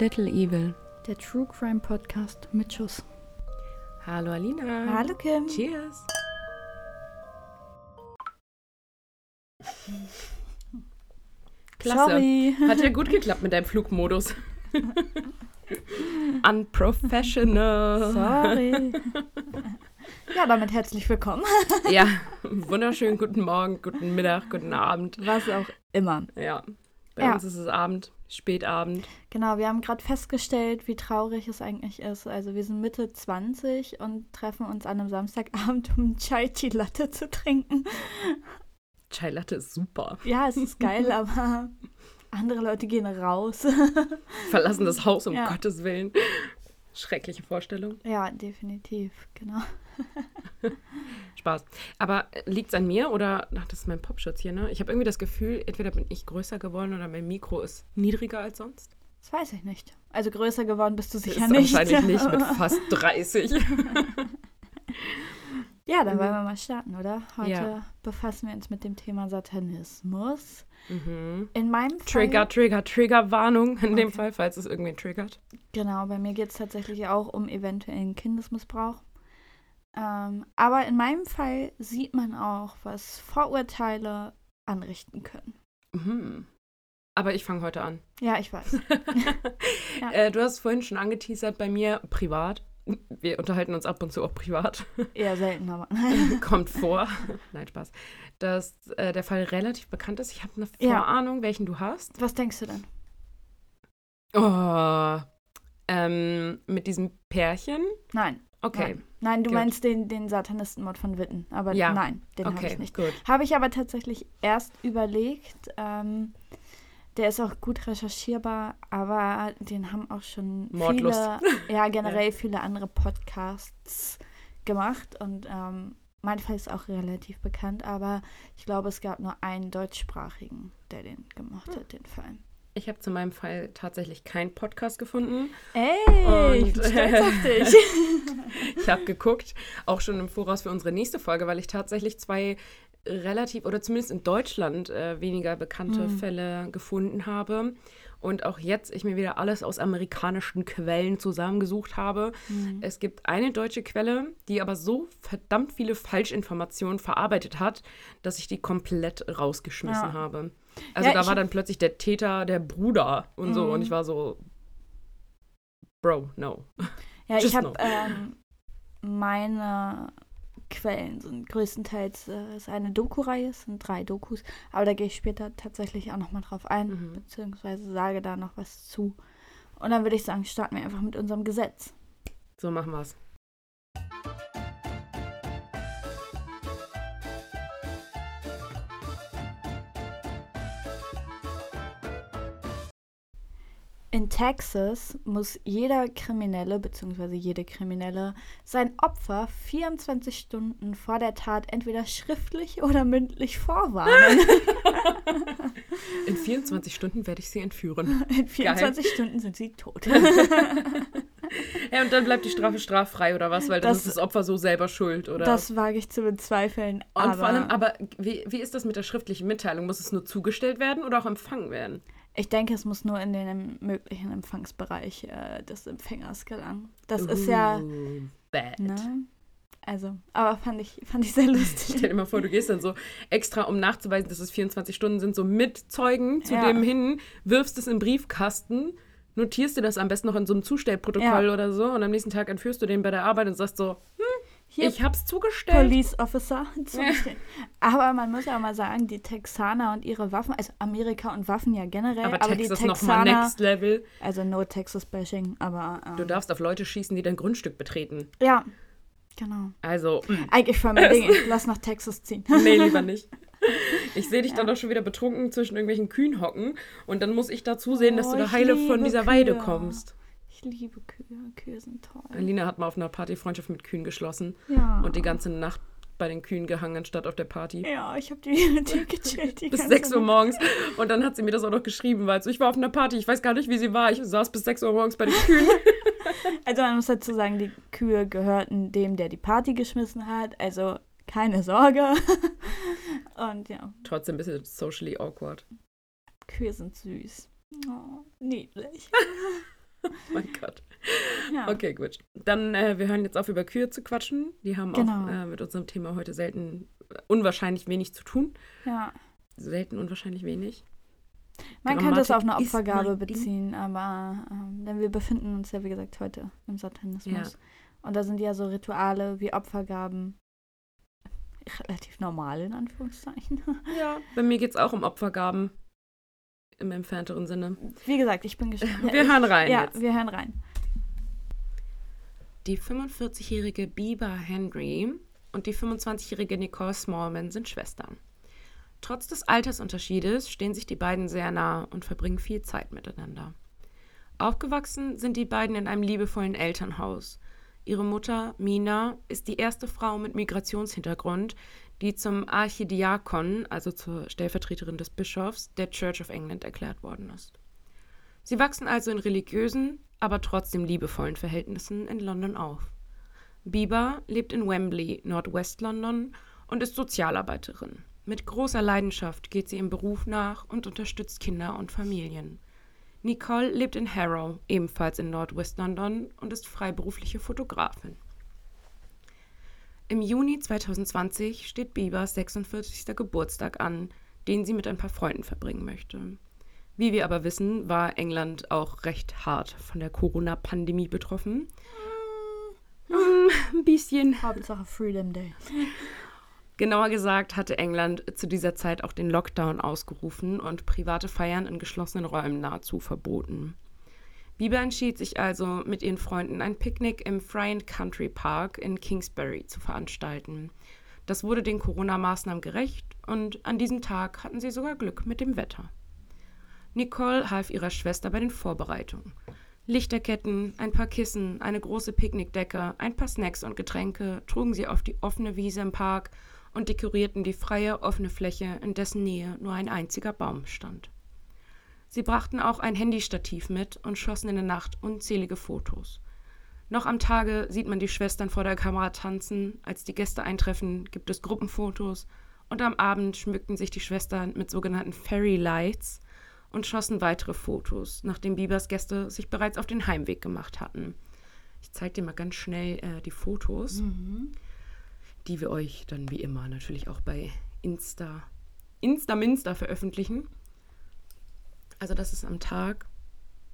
Little Evil. Der True Crime Podcast mit Schuss. Hallo Alina. Hallo Kim. Cheers. Klasse. Sorry. Hat ja gut geklappt mit deinem Flugmodus. Unprofessional. Sorry. Ja, damit herzlich willkommen. Ja, wunderschönen guten Morgen, guten Mittag, guten Abend. Was auch immer. Ja, bei Ja. uns ist es Abend, Spätabend. Genau, wir haben gerade festgestellt, wie traurig es eigentlich ist. Also wir sind Mitte 20 und treffen uns an einem Samstagabend, um Chai Tea Latte zu trinken. Chai Latte ist super. Ja, es ist geil, aber andere Leute gehen raus. Verlassen das Haus um Ja. Gottes Willen. Schreckliche Vorstellung. Ja, definitiv, genau. Spaß. Aber liegt es an mir oder, ach, das ist mein Popschutz hier, ne? Ich habe irgendwie das Gefühl, entweder bin ich größer geworden oder mein Mikro ist niedriger als sonst. Das weiß ich nicht. Also größer geworden bist du sicher ist nicht. wahrscheinlich nicht mit fast 30. Ja, dann wollen wir mal starten, oder? Heute Ja. befassen wir uns mit dem Thema Satanismus. mhm. In meinem Fall. Trigger, Trigger, Trigger-Warnung in dem Okay. Fall, falls es irgendwen triggert. Genau, bei mir geht es tatsächlich auch um eventuellen Kindesmissbrauch. Ähm, aber in meinem Fall sieht man auch, was Vorurteile anrichten können. Mhm. Aber ich fange heute an. Ja, ich weiß. Ja. äh, du hast vorhin schon angeteasert bei mir privat. Wir unterhalten uns ab und zu auch privat. Eher selten, aber. Kommt vor. Nein, Spaß. Dass äh, der Fall relativ bekannt ist. Ich habe eine Ja. Vorahnung, welchen du hast. Was denkst du denn? Oh. Ähm, mit diesem Pärchen. Nein. Okay. Nein, nein du gut. meinst den, den Satanistenmord von Witten. Aber Ja. nein, den habe Okay, ich nicht. gut. Habe ich aber tatsächlich erst überlegt. Ähm, der ist auch gut recherchierbar, aber den haben auch schon Mordlust. viele, ja generell viele andere Podcasts gemacht und ähm, mein Fall ist auch relativ bekannt, aber ich glaube, es gab nur einen deutschsprachigen, der den gemacht Hm. hat, den Fall. Ich habe zu meinem Fall tatsächlich keinen Podcast gefunden. Ey, ich Und- bin stolz auf dich. Ich habe geguckt, auch schon im Voraus für unsere nächste Folge, weil ich tatsächlich zwei relativ oder zumindest in Deutschland äh, weniger bekannte Hm. Fälle gefunden habe. Und auch jetzt ich mir wieder alles aus amerikanischen Quellen zusammengesucht habe. Hm. Es gibt eine deutsche Quelle, die aber so verdammt viele Falschinformationen verarbeitet hat, dass ich die komplett rausgeschmissen Ja. habe. Also Ja, da war dann plötzlich der Täter der Bruder und so. Mhm. Und ich war so, Bro, no. Ja, ich habe no. ähm, meine Quellen sind größtenteils äh, ist eine Doku-Reihe, es sind drei Dokus, aber da gehe ich später tatsächlich auch nochmal drauf ein, Mhm. beziehungsweise sage da noch was zu. Und dann würde ich sagen, starten wir einfach mit unserem Gesetz. So machen wir's. In Texas muss jeder Kriminelle bzw. jede Kriminelle sein Opfer 24 Stunden vor der Tat entweder schriftlich oder mündlich vorwarnen. In 24 Stunden werde ich sie entführen. In 24 Stunden sind sie tot. Ja, und dann bleibt die Strafe straffrei oder was, weil dann Das- ist das Opfer so selber schuld, oder? Das wage ich zu bezweifeln. und aber vor allem, aber wie, wie ist das mit der schriftlichen Mitteilung? Muss es nur zugestellt werden oder auch empfangen werden? Ich denke, es muss nur in den möglichen Empfangsbereich äh, des Empfängers gelangen. Das ist ja, Bad. ne? Also, aber fand ich, fand ich sehr Stell lustig. dir mal vor, du gehst dann so extra, um nachzuweisen, dass es 24 Stunden sind, so mit Zeugen zu Ja. dem hin, wirfst es in den Briefkasten, notierst dir das am besten noch in so einem Zustellprotokoll Ja. oder so und am nächsten Tag entführst du den bei der Arbeit und sagst so, Hier, ich hab's zugestellt. Police Officer zustehen. Aber man muss auch mal sagen, die Texaner und ihre Waffen, also Amerika und Waffen ja generell, aber aber, Texas die nochmal Texaner, next level. also no Texas Bashing, aber ähm, Du darfst auf Leute schießen, die dein Grundstück betreten. ja, genau. Also, mm, Eigentlich voll mein Ding, lass nach Texas ziehen. nee, lieber nicht. Ich sehe dich dann doch schon wieder betrunken zwischen irgendwelchen Kühen hocken und dann muss ich da zusehen, dass Oh, du da ich heile von dieser Weide Kühe. kommst. Ich liebe Kühe, Kühe sind toll. Alina hat mal auf einer Party Freundschaft mit Kühen geschlossen Ja. und die ganze Nacht bei den Kühen gehangen, anstatt auf der Party. Ja, ich habe die mit dir gechillt. Die Bis ganze 6 Uhr morgens. Und dann hat sie mir das auch noch geschrieben, weil so, ich war auf einer Party, ich weiß gar nicht, wie sie war. Ich saß bis 6 Uhr morgens bei den Kühen. Also man muss dazu sagen, die Kühe gehörten dem, der die Party geschmissen hat. Also keine Sorge. Und ja, Trotzdem ein bisschen socially awkward. Kühe sind süß. Oh, niedlich. mein Gott. Ja. Okay, gut. Dann, äh, wir hören jetzt auf, über Kühe zu quatschen. Die haben genau. auch äh, mit unserem Thema heute selten, unwahrscheinlich wenig zu tun. Ja. Selten unwahrscheinlich wenig. Man Dramatik könnte es auf eine Opfergabe beziehen, aber ähm, denn wir befinden uns ja, wie gesagt, heute im Satanismus. Ja. Und da sind ja so Rituale wie Opfergaben relativ normal, in Anführungszeichen. Ja, bei mir geht es auch um Opfergaben im entfernteren Sinne. Wie gesagt, ich bin gespannt. Wir hören rein. Ja, jetzt. wir hören rein. Die 45-jährige Biba Henry und die 25-jährige Nicole Smallman sind Schwestern. Trotz des Altersunterschiedes stehen sich die beiden sehr nah und verbringen viel Zeit miteinander. Aufgewachsen sind die beiden in einem liebevollen Elternhaus. Ihre Mutter, Mina, ist die erste Frau mit Migrationshintergrund, die zum Archidiakon, also zur Stellvertreterin des Bischofs, der Church of England erklärt worden ist. Sie wachsen also in religiösen, aber trotzdem liebevollen Verhältnissen in London auf. Bieber lebt in Wembley, Nordwest-London, und ist Sozialarbeiterin. Mit großer Leidenschaft geht sie im Beruf nach und unterstützt Kinder und Familien. Nicole lebt in Harrow, ebenfalls in Nordwest-London, und ist freiberufliche Fotografin. Im Juni 2020 steht Biebers 46. Geburtstag an, den sie mit ein paar Freunden verbringen möchte. Wie wir aber wissen, war England auch recht hart von der Corona-Pandemie betroffen. Mm, ein bisschen. Hauptsache Freedom Day. Genauer gesagt hatte England zu dieser Zeit auch den Lockdown ausgerufen und private Feiern in geschlossenen Räumen nahezu verboten. Bieber entschied sich also, mit ihren Freunden ein Picknick im Friant Country Park in Kingsbury zu veranstalten. Das wurde den Corona-Maßnahmen gerecht und an diesem Tag hatten sie sogar Glück mit dem Wetter. Nicole half ihrer Schwester bei den Vorbereitungen. Lichterketten, ein paar Kissen, eine große Picknickdecke, ein paar Snacks und Getränke trugen sie auf die offene Wiese im Park und dekorierten die freie, offene Fläche, in dessen Nähe nur ein einziger Baum stand. Sie brachten auch ein Handystativ mit und schossen in der Nacht unzählige Fotos. Noch am Tage sieht man die Schwestern vor der Kamera tanzen, als die Gäste eintreffen, gibt es Gruppenfotos und am Abend schmückten sich die Schwestern mit sogenannten Fairy Lights und schossen weitere Fotos, nachdem Biebers Gäste sich bereits auf den Heimweg gemacht hatten. Ich zeige dir mal ganz schnell äh, die Fotos, mhm. die wir euch dann wie immer natürlich auch bei Insta, Insta Minster veröffentlichen. Also das ist am Tag.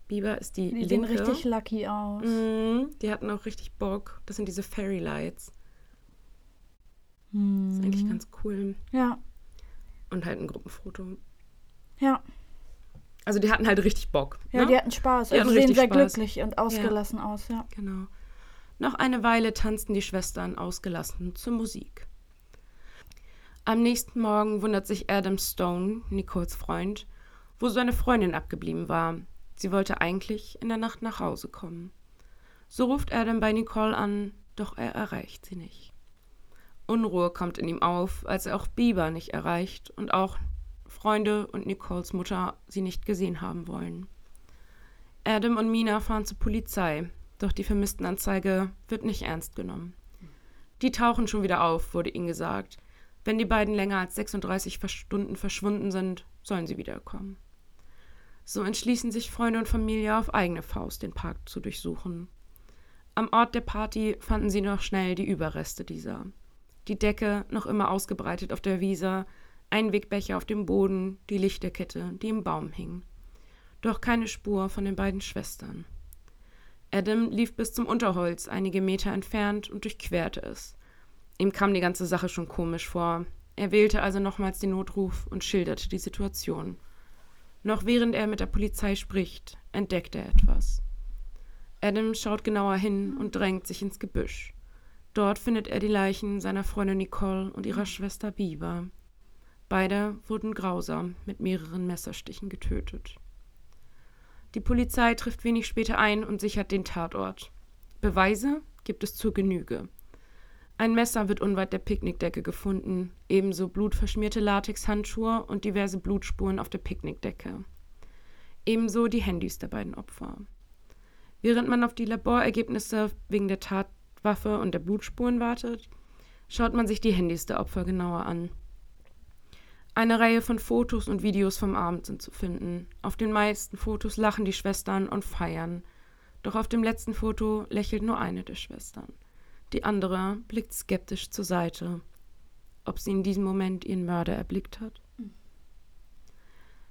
Biber ist die, die linke. sehen richtig lucky aus. Mm, die hatten auch richtig Bock. Das sind diese Fairy Lights. Das ist eigentlich ganz cool. Ja. Und halt ein Gruppenfoto. Ja. Also die hatten halt richtig Bock. Ja, ne? die hatten Spaß. Die also hatten sehen sehr Spaß. glücklich und ausgelassen aus, ja. Genau. Noch eine Weile tanzten die Schwestern ausgelassen zur Musik. Am nächsten Morgen wundert sich Adam Stone, Nicoles Freund, wo seine Freundin abgeblieben war. Sie wollte eigentlich in der Nacht nach Hause kommen. So ruft Adam bei Nicole an, doch er erreicht sie nicht. Unruhe kommt in ihm auf, als er auch Bieber nicht erreicht und auch Freunde und Nicoles Mutter sie nicht gesehen haben wollen. Adam und Mina fahren zur Polizei, doch die Vermisstenanzeige wird nicht ernst genommen. Die tauchen schon wieder auf, wurde ihnen gesagt. Wenn die beiden länger als 36 Stunden verschwunden sind, sollen sie wiederkommen. So entschließen sich Freunde und Familie auf eigene Faust, den Park zu durchsuchen. Am Ort der Party fanden sie noch schnell die Überreste dieser. Die Decke noch immer ausgebreitet auf der Wiese, ein Wegbecher auf dem Boden, die Lichterkette, die im Baum hing. Doch keine Spur von den beiden Schwestern. Adam lief bis zum Unterholz, einige Meter entfernt, und durchquerte es. Ihm kam die ganze Sache schon komisch vor. Er wählte also nochmals den Notruf und schilderte die Situation. Noch während er mit der Polizei spricht, entdeckt er etwas. Adam schaut genauer hin und drängt sich ins Gebüsch. Dort findet er die Leichen seiner Freundin Nicole und ihrer Schwester Biba. Beide wurden grausam mit mehreren Messerstichen getötet. Die Polizei trifft wenig später ein und sichert den Tatort. Beweise gibt es zur Genüge. Ein Messer wird unweit der Picknickdecke gefunden, ebenso blutverschmierte Latexhandschuhe und diverse Blutspuren auf der Picknickdecke. Ebenso die Handys der beiden Opfer. Während man auf die Laborergebnisse wegen der Tatwaffe und der Blutspuren wartet, schaut man sich die Handys der Opfer genauer an. Eine Reihe von Fotos und Videos vom Abend sind zu finden. Auf den meisten Fotos lachen die Schwestern und feiern. Doch auf dem letzten Foto lächelt nur eine der Schwestern. Die andere blickt skeptisch zur Seite, ob sie in diesem Moment ihren Mörder erblickt hat.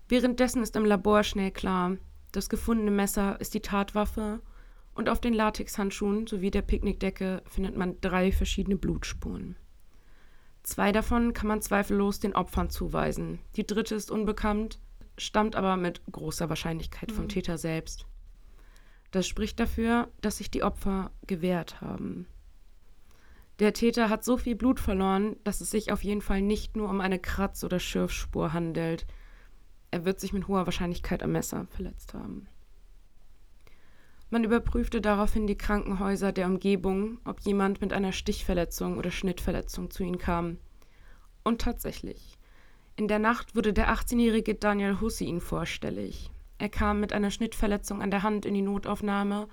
Währenddessen ist im Labor schnell klar, das gefundene Messer ist die Tatwaffe und auf den Latexhandschuhen sowie der Picknickdecke findet man drei verschiedene Blutspuren. Zwei davon kann man zweifellos den Opfern zuweisen. Die dritte ist unbekannt, stammt aber mit großer Wahrscheinlichkeit vom Mhm. Täter selbst. Das spricht dafür, dass sich die Opfer gewehrt haben. Der Täter hat so viel Blut verloren, dass es sich auf jeden Fall nicht nur um eine Kratz- oder Schürfspur handelt. Er wird sich mit hoher Wahrscheinlichkeit am Messer verletzt haben. Man überprüfte daraufhin die Krankenhäuser der Umgebung, ob jemand mit einer Stichverletzung oder Schnittverletzung zu ihnen kam. Und tatsächlich. In der Nacht wurde der 18-jährige Daniel Hussein vorstellig. Er kam mit einer Schnittverletzung an der Hand in die Notaufnahme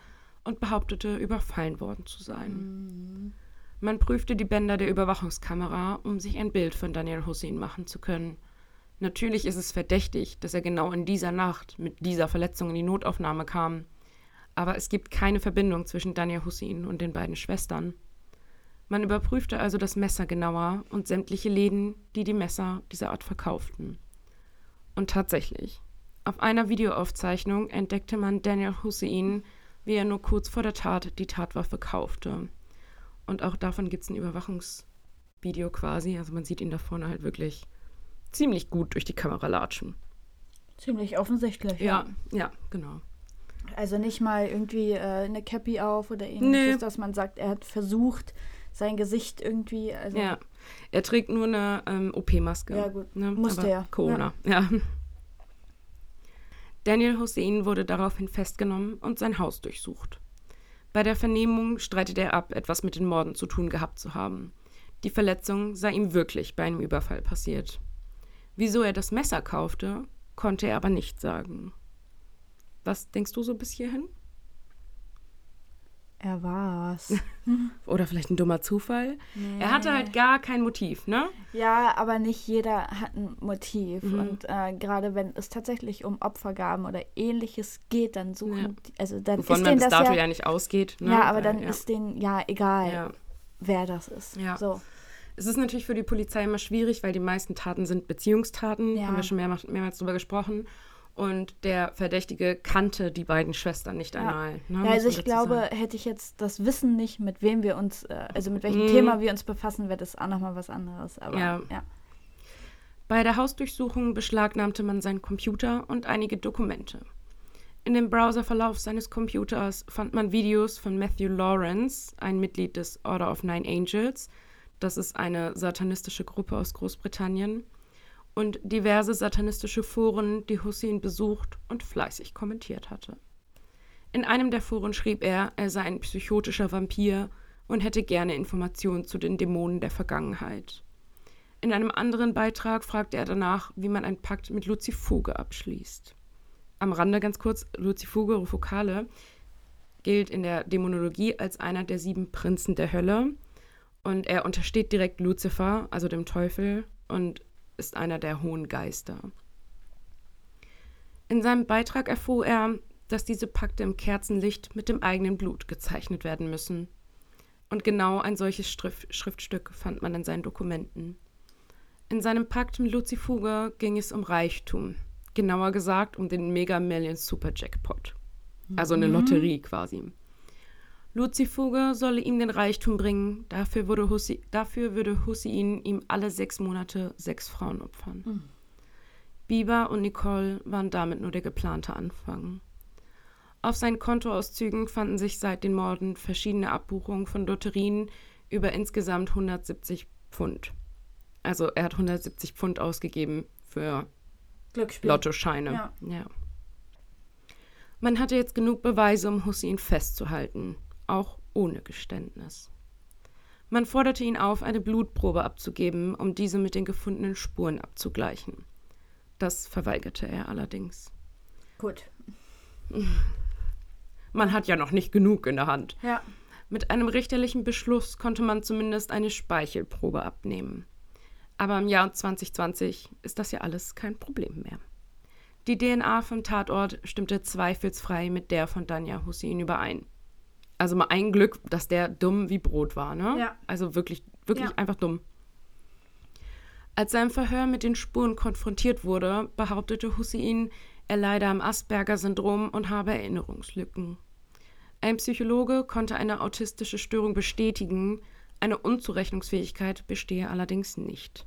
und behauptete, überfallen worden zu sein. Man prüfte die Bänder der Überwachungskamera, um sich ein Bild von Daniel Hussein machen zu können. Natürlich ist es verdächtig, dass er genau in dieser Nacht mit dieser Verletzung in die Notaufnahme kam. Aber es gibt keine Verbindung zwischen Daniel Hussein und den beiden Schwestern. Man überprüfte also das Messer genauer und sämtliche Läden, die die Messer dieser Art verkauften. Und tatsächlich, auf einer Videoaufzeichnung entdeckte man Daniel Hussein, wie er nur kurz vor der Tat die Tatwaffe kaufte. Und auch davon gibt es ein Überwachungsvideo quasi. Also man sieht ihn da vorne halt wirklich ziemlich gut durch die Kamera latschen. Ziemlich offensichtlich. Ja, ja, genau. Also nicht mal irgendwie äh, eine Cappy auf oder ähnliches, Nee. dass man sagt, er hat versucht, sein Gesicht irgendwie. Also, Ja. Er trägt nur eine ähm, OP-Maske. Ja, gut. Ne? Musste er. Corona, ja. Daniel Hussein wurde daraufhin festgenommen und sein Haus durchsucht. Bei der Vernehmung streitet er ab, etwas mit den Morden zu tun gehabt zu haben. Die Verletzung sei ihm wirklich bei einem Überfall passiert. Wieso er das Messer kaufte, konnte er aber nicht sagen. Was denkst du so bis hierhin? Er war's. Oder vielleicht ein dummer Zufall? Er hatte halt gar kein Motiv, ne? Ja, aber nicht jeder hat ein Motiv. Mhm. Und äh, gerade wenn es tatsächlich um Opfergaben oder ähnliches geht, dann suchen, Ja. die, also dann Wovon ist man bis dato ja, ja, nicht ausgeht. Ne? ja, aber Weil, dann ja. ist denen ja egal, wer das ist. Ja. So. Es ist natürlich für die Polizei immer schwierig, weil die meisten Taten sind Beziehungstaten. Haben wir schon mehrmals, mehrmals drüber gesprochen. Und der Verdächtige kannte die beiden Schwestern nicht Ja. einmal. Ne, Ja, also ich glaube, sagen. hätte ich jetzt das Wissen nicht, mit wem wir uns, äh, also mit welchem Mhm. Thema wir uns befassen, wäre das auch nochmal was anderes. Aber Ja. ja. Bei der Hausdurchsuchung beschlagnahmte man seinen Computer und einige Dokumente. In dem Browserverlauf seines Computers fand man Videos von Matthew Lawrence, ein Mitglied des Order of Nine Angels. Das ist eine satanistische Gruppe aus Großbritannien. Und diverse satanistische Foren, die Hussein besucht und fleißig kommentiert hatte. In einem der Foren schrieb er, er sei ein psychotischer Vampir und hätte gerne Informationen zu den Dämonen der Vergangenheit. In einem anderen Beitrag fragte er danach, wie man einen Pakt mit Luzifuge abschließt. Am Rande ganz kurz, Luzifuge Rufokale gilt in der Dämonologie als einer der sieben Prinzen der Hölle und er untersteht direkt Luzifer, also dem Teufel, und ist einer der hohen Geister. In seinem Beitrag erfuhr er, dass diese Pakte im Kerzenlicht mit dem eigenen Blut gezeichnet werden müssen. Und genau ein solches Strif Schriftstück fand man in seinen Dokumenten. In seinem Pakt mit Lucifuge ging es um Reichtum. Genauer gesagt um den Mega Millions Super Jackpot. Also eine Lotterie quasi. Lucifuge solle ihm den Reichtum bringen, dafür würde, Hussi, dafür würde Hussein ihm alle sechs Monate sechs Frauen opfern. Bieber und Nicole waren damit nur der geplante Anfang. Auf seinen Kontoauszügen fanden sich seit den Morden verschiedene Abbuchungen von Lotterien über insgesamt 170 Pfund. Also er hat 170 Pfund ausgegeben für Glücksspiel. Lottoscheine. Ja. ja. Man hatte jetzt genug Beweise, um Hussein festzuhalten, auch ohne Geständnis. Man forderte ihn auf, eine Blutprobe abzugeben, um diese mit den gefundenen Spuren abzugleichen. Das verweigerte er allerdings. Gut. Man hat ja noch nicht genug in der Hand. Ja. Mit einem richterlichen Beschluss konnte man zumindest eine Speichelprobe abnehmen. Aber im Jahr 2020 ist das ja alles kein Problem mehr. Die DNA vom Tatort stimmte zweifelsfrei mit der von Danja Hussein überein. Also mal ein Glück, dass der dumm wie Brot war, ne? Ja. Also wirklich, wirklich Ja. einfach dumm. Als sein Verhör mit den Spuren konfrontiert wurde, behauptete Hussein, er leide am Asperger-Syndrom und habe Erinnerungslücken. Ein Psychologe konnte eine autistische Störung bestätigen, eine Unzurechnungsfähigkeit bestehe allerdings nicht.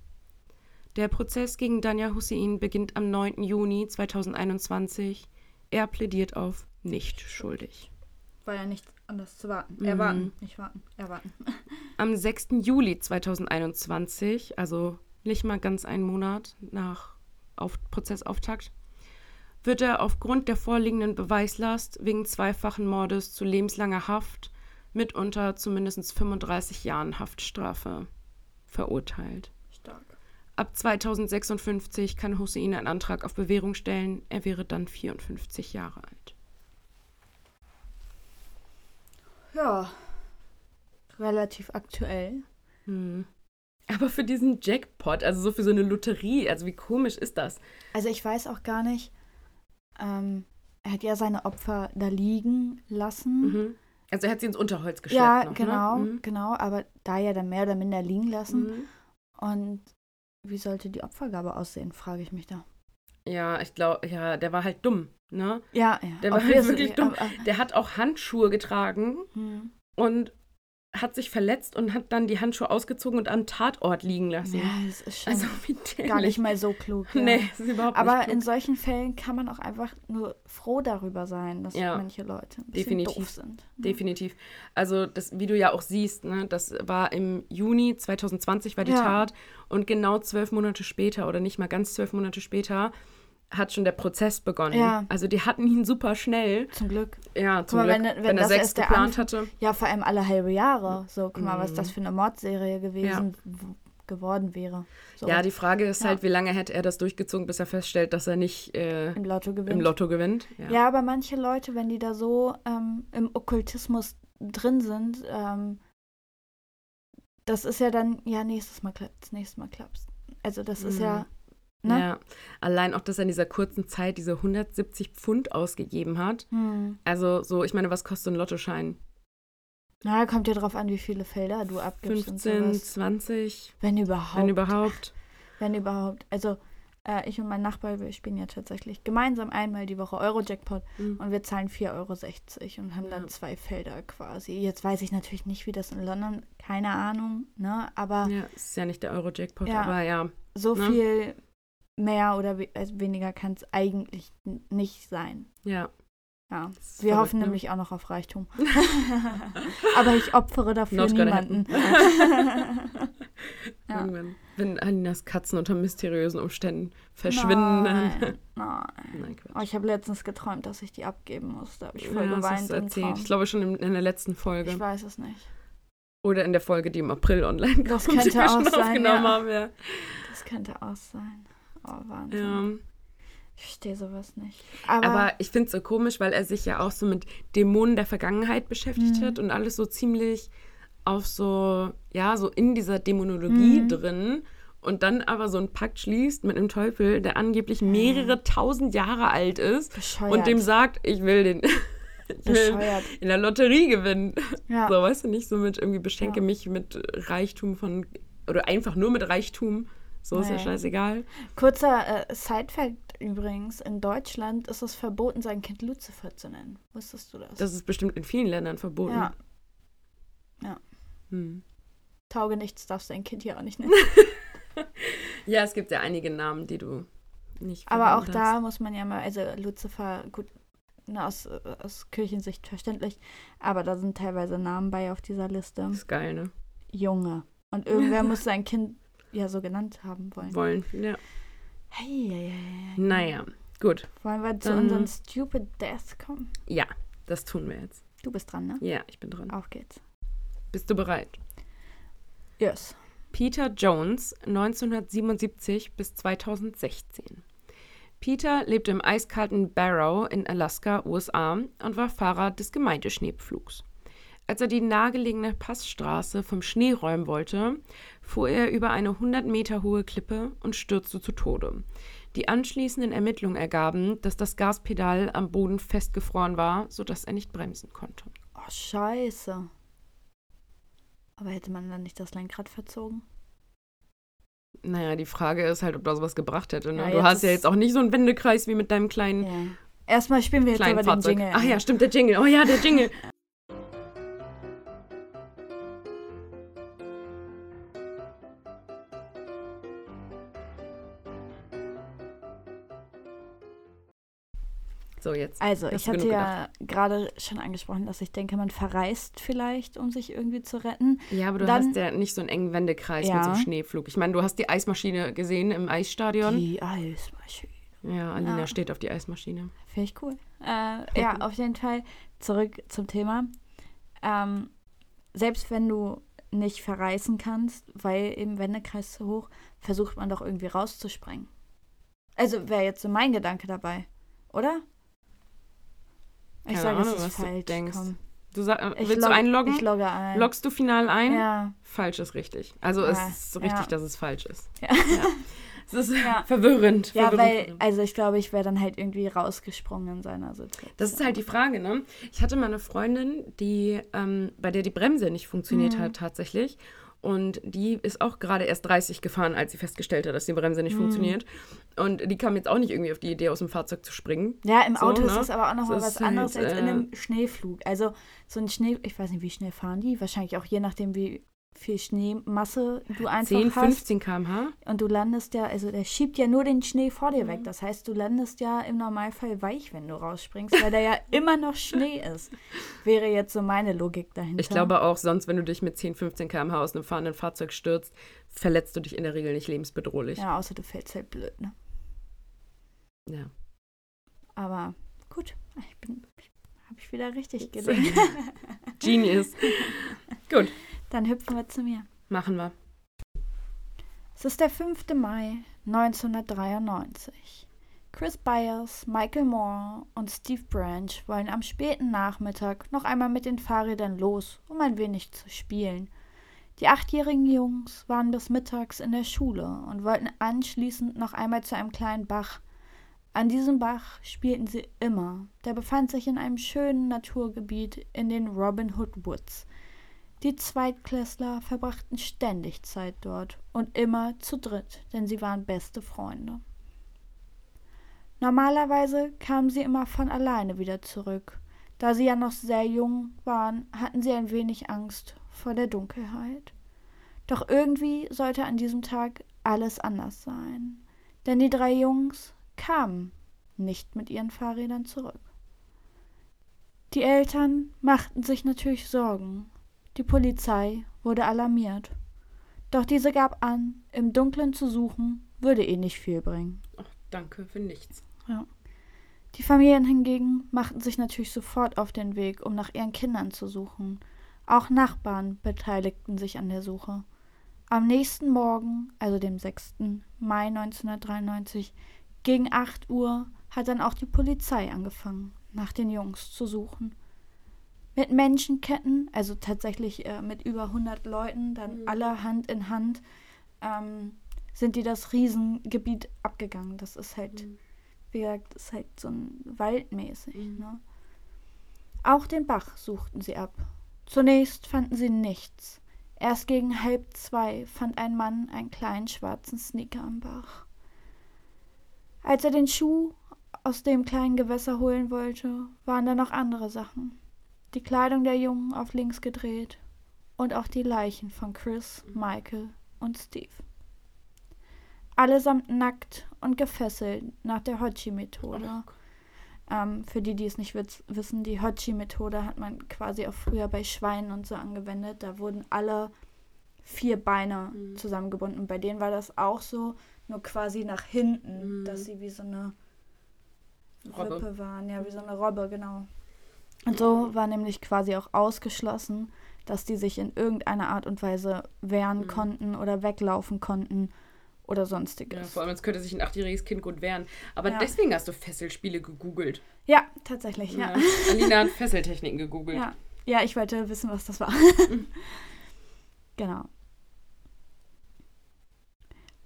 Der Prozess gegen Danja Hussein beginnt am 9. Juni 2021. Er plädiert auf nicht schuldig. War ja nichts anderes zu warten. Mhm. Erwarten, nicht warten, erwarten. Am 6. Juli 2021, also nicht mal ganz einen Monat nach auf Prozessauftakt, wird er aufgrund der vorliegenden Beweislast wegen zweifachen Mordes zu lebenslanger Haft mit unter zumindest 35 Jahren Haftstrafe verurteilt. Stark. Ab 2056 kann Hussein einen Antrag auf Bewährung stellen. Er wäre dann 54 Jahre alt. Ja. Relativ aktuell. Hm. Aber für diesen Jackpot, also so für so eine Lotterie, also wie komisch ist das? Also ich weiß auch gar nicht, ähm, er hat ja seine Opfer da liegen lassen. Mhm. Also er hat sie ins Unterholz geschleppt. Ja, noch, genau, Ne? genau, aber da ja dann mehr oder minder liegen Mhm. lassen. Mhm. Und wie sollte die Opfergabe aussehen, frage ich mich da. Ja, ich glaube, ja, der war halt dumm, ne? Ja, ja. Der war halt wirklich dumm. aber- Der hat auch Handschuhe getragen hm. und hat sich verletzt und hat dann die Handschuhe ausgezogen und am Tatort liegen lassen. Ja, das ist schon also gar nicht mal so klug. Ja. Nee, das ist überhaupt Aber nicht in klug. solchen Fällen kann man auch einfach nur froh darüber sein, dass Ja, manche Leute ein bisschen definitiv. doof sind. ne? Definitiv. Also, das, wie du ja auch siehst, ne, das war im Juni 2020 war die Ja. Tat und genau zwölf Monate später oder nicht mal ganz zwölf Monate später hat schon der Prozess begonnen. Ja. Also die hatten ihn super schnell. Zum Glück. Ja, zum mal, Glück, wenn- wenn, wenn er das sechs geplant hatte. Ja, vor allem alle halbe Jahre. So, guck mal, was Mhm. das für eine Mordserie gewesen w- geworden wäre. So, Ja, die Frage ist Ja. halt, wie lange hätte er das durchgezogen, bis er feststellt, dass er nicht äh, im Lotto gewinnt. im Lotto gewinnt. Ja. Ja, aber manche Leute, wenn die da so ähm, im Okkultismus drin sind, ähm, das ist ja dann, ja, nächstes Mal klappt's, nächstes Mal klappt's. Also das ist Mhm. ja, ne? Ja. Allein auch, dass er in dieser kurzen Zeit diese 170 Pfund ausgegeben hat. Hm. Also so, ich meine, was kostet so ein Lottoschein? Na, kommt ja drauf an, wie viele Felder du abgibst 15, und sowas. 20, Wenn überhaupt. wenn überhaupt. Wenn überhaupt. Also, äh, ich und mein Nachbar, wir spielen ja tatsächlich gemeinsam einmal die Woche Euro-Jackpot Mhm. und wir zahlen 4,60 Euro und haben dann Ja. zwei Felder quasi. Jetzt weiß ich natürlich nicht, wie das in London, keine Ahnung, ne? Aber Ja, es ist ja nicht der Euro-Jackpot, Ja. aber ja. so Ne? viel mehr oder we also weniger kann es eigentlich nicht sein. Ja. Ja. Wir hoffen ne? nämlich auch noch auf Reichtum. Aber ich opfere dafür Not niemanden. Ja. Irgendwann. Wenn Alinas Katzen unter mysteriösen Umständen verschwinden. Nein, nein. Nein. Oh, ich habe letztens geträumt, dass ich die abgeben muss. Da habe ich voll ja, geweint erzählt. Ich glaube schon in, in der letzten Folge. Ich weiß es nicht. Oder in der Folge, die im April online kommt, Das die könnte wir auch schon sein, aufgenommen ja. haben. Ja. Das könnte auch sein. Oh, Wahnsinn. Ja. Ich verstehe sowas nicht. Aber, Aber ich finde es so komisch, weil er sich ja auch so mit Dämonen der Vergangenheit beschäftigt Mhm. hat und alles so ziemlich auf so, ja, so in dieser Dämonologie Mhm. drin und dann aber so einen Pakt schließt mit einem Teufel, der angeblich mehrere tausend Jahre alt ist bescheuert. und dem sagt, ich will den ich will bescheuert. in der Lotterie gewinnen. Ja. So, weißt du, nicht so mit irgendwie beschenke Ja. mich mit Reichtum von, oder einfach nur mit Reichtum. So ist ja scheißegal. Kurzer äh, Side-Fact übrigens: In Deutschland ist es verboten, sein Kind Lucifer zu nennen. Wusstest du das? Das ist bestimmt in vielen Ländern verboten. ja. Hm. Tauge nichts darfst dein Kind hier auch nicht nennen. Ja, es gibt ja einige Namen, die du nicht Aber auch verwendet da hast. muss man ja mal, also Lucifer, gut, ne, aus, aus Kirchensicht verständlich, aber da sind teilweise Namen bei auf dieser Liste. Ist geil, ne? Junge. Und irgendwer muss sein Kind ja so genannt haben wollen. Wollen. Ja. Hey, hey, hey. Naja, gut. Wollen wir zu Dann- unseren Stupid Deaths kommen? Ja, das tun wir jetzt. Du bist dran, ne? Ja, ich bin dran. Auf geht's. Bist du bereit? Yes. Peter Jones, 1977 bis 2016. Peter lebte im eiskalten Barrow in Alaska, USA und war Fahrer des Gemeindeschneepflugs. Als er die nahegelegene Passstraße vom Schnee räumen wollte, fuhr er über eine 100 Meter hohe Klippe und stürzte zu Tode. Die anschließenden Ermittlungen ergaben, dass das Gaspedal am Boden festgefroren war, sodass er nicht bremsen konnte. Oh, scheiße. Aber hätte man dann nicht das Lenkrad verzogen? Naja, die Frage ist halt, ob das was gebracht hätte. Ne? Ja, du hast ja jetzt auch nicht so einen Wendekreis wie mit deinem kleinen, Ja. Erstmal spielen wir jetzt aber den. Jingle. Ach ja, stimmt, der Jingle. Oh ja, der Jingle. So, jetzt. Also, Hast ich hatte ja gerade schon angesprochen, dass ich denke, man verreist vielleicht, um sich irgendwie zu retten. Ja, aber du Dann- hast ja nicht so einen engen Wendekreis mit so einem Ja. Schneeflug. Ich meine, du hast die Eismaschine gesehen im Eisstadion. Die Eismaschine. Ja, Alina Ja. steht auf die Eismaschine. Finde ich cool. Äh, ja, auf jeden Fall zurück zum Thema. Ähm, selbst wenn du nicht verreißen kannst, weil eben Wendekreis zu hoch, versucht man doch irgendwie rauszuspringen. Also wäre jetzt so mein Gedanke dabei, oder? Ich Keine sage, Ahnung, es ist was du falsch. denkst. Komm. Du sag, äh, Ich willst log- du einloggen? Ich logge ein. Loggst du final ein? Ja. Falsch ist richtig. Also Ja, es ist so richtig, ja. dass es falsch ist. Ja. Es ist Ja. verwirrend. Ja, verwirrend, weil, also ich glaube, ich wäre dann halt irgendwie rausgesprungen in seiner Situation. Das ist halt die Frage, ne? Ich hatte mal eine Freundin, die, ähm, bei der die Bremse nicht funktioniert Mhm. hat tatsächlich. Und die ist auch gerade erst 30 gefahren, als sie festgestellt hat, dass die Bremse Mhm. nicht funktioniert. Und die kam jetzt auch nicht irgendwie auf die Idee, aus dem Fahrzeug zu springen. Ja, im So, Auto ist ne? es aber auch noch mal Das was ist halt, anderes als in äh, einem Schneeflug. Also so ein Schnee, ich weiß nicht, wie schnell fahren die? Wahrscheinlich auch je nachdem, wie viel Schneemasse du einfach 10, hast. 15 km/h. Und du landest ja, also der schiebt ja nur den Schnee vor dir Mhm. weg. Das heißt, du landest ja im Normalfall weich, wenn du rausspringst, weil da ja immer noch Schnee ist. Wäre jetzt so meine Logik dahinter. Ich glaube auch, sonst, wenn du dich mit 10, 15 km/h aus einem fahrenden Fahrzeug stürzt, verletzt du dich in der Regel nicht lebensbedrohlich. Ja, außer du fällst halt blöd, ne? Ja. Aber gut, ich bin, habe ich wieder richtig gelegen. Genius. Gut, Dann hüpfen wir zu mir. machen wir. Es ist der 5. Mai 1993. Chris Byers, Michael Moore und Steve Branch wollen am späten Nachmittag noch einmal mit den Fahrrädern los, um ein wenig zu spielen. Die achtjährigen Jungs waren bis mittags in der Schule und wollten anschließend noch einmal zu einem kleinen Bach. An diesem Bach spielten sie immer. Der befand sich in einem schönen Naturgebiet in den Robin Hood Woods. Die Zweitklässler verbrachten ständig Zeit dort und immer zu dritt, denn sie waren beste Freunde. Normalerweise kamen sie immer von alleine wieder zurück. Da sie ja noch sehr jung waren, hatten sie ein wenig Angst vor der Dunkelheit. Doch irgendwie sollte an diesem Tag alles anders sein, denn die drei Jungs kamen nicht mit ihren Fahrrädern zurück. Die Eltern machten sich natürlich Sorgen. Die Polizei wurde alarmiert. Doch diese gab an, im Dunkeln zu suchen, würde eh nicht viel bringen. Ach, danke für nichts. Die Familien hingegen machten sich natürlich sofort auf den Weg, um nach ihren Kindern zu suchen. Auch Nachbarn beteiligten sich an der Suche. Am nächsten Morgen, also dem 6. Mai 1993, gegen 8 Uhr hat dann auch die Polizei angefangen, nach den Jungs zu suchen. Mit Menschenketten, also tatsächlich äh, mit über 100 Leuten, dann Mhm. alle Hand in Hand, ähm, sind die das Riesengebiet abgegangen. Das ist halt wie gesagt, ist halt so ein waldmäßig. Mhm. Ne? Auch den Bach suchten sie ab. Zunächst fanden sie nichts. Erst gegen halb zwei fand ein Mann einen kleinen schwarzen Sneaker am Bach. Als er den Schuh aus dem kleinen Gewässer holen wollte, waren da noch andere Sachen. Die Kleidung der Jungen auf links gedreht und auch die Leichen von Chris, Michael und Steve. Allesamt nackt und gefesselt nach der Hochi-Methode. Ähm, für die, die es nicht wissen, die Hochi-Methode hat man quasi auch früher bei Schweinen und so angewendet. Da wurden alle vier Beine Mhm. zusammengebunden. Bei denen war das auch so, nur quasi nach hinten, Mhm. dass sie wie so eine Robbe. Wippe waren. Ja, wie so eine Robbe, genau. Und so war nämlich quasi auch ausgeschlossen, dass die sich in irgendeiner Art und Weise wehren Mhm. konnten oder weglaufen konnten oder Ja, sonstiges. vor allem, jetzt könnte sich ein achtjähriges Kind gut wehren. Aber Ja. deswegen hast du Fesselspiele gegoogelt. Ja, tatsächlich, ja. Ja. Alina hat Fesseltechniken gegoogelt. Ja, ja ich wollte wissen, was das war. genau.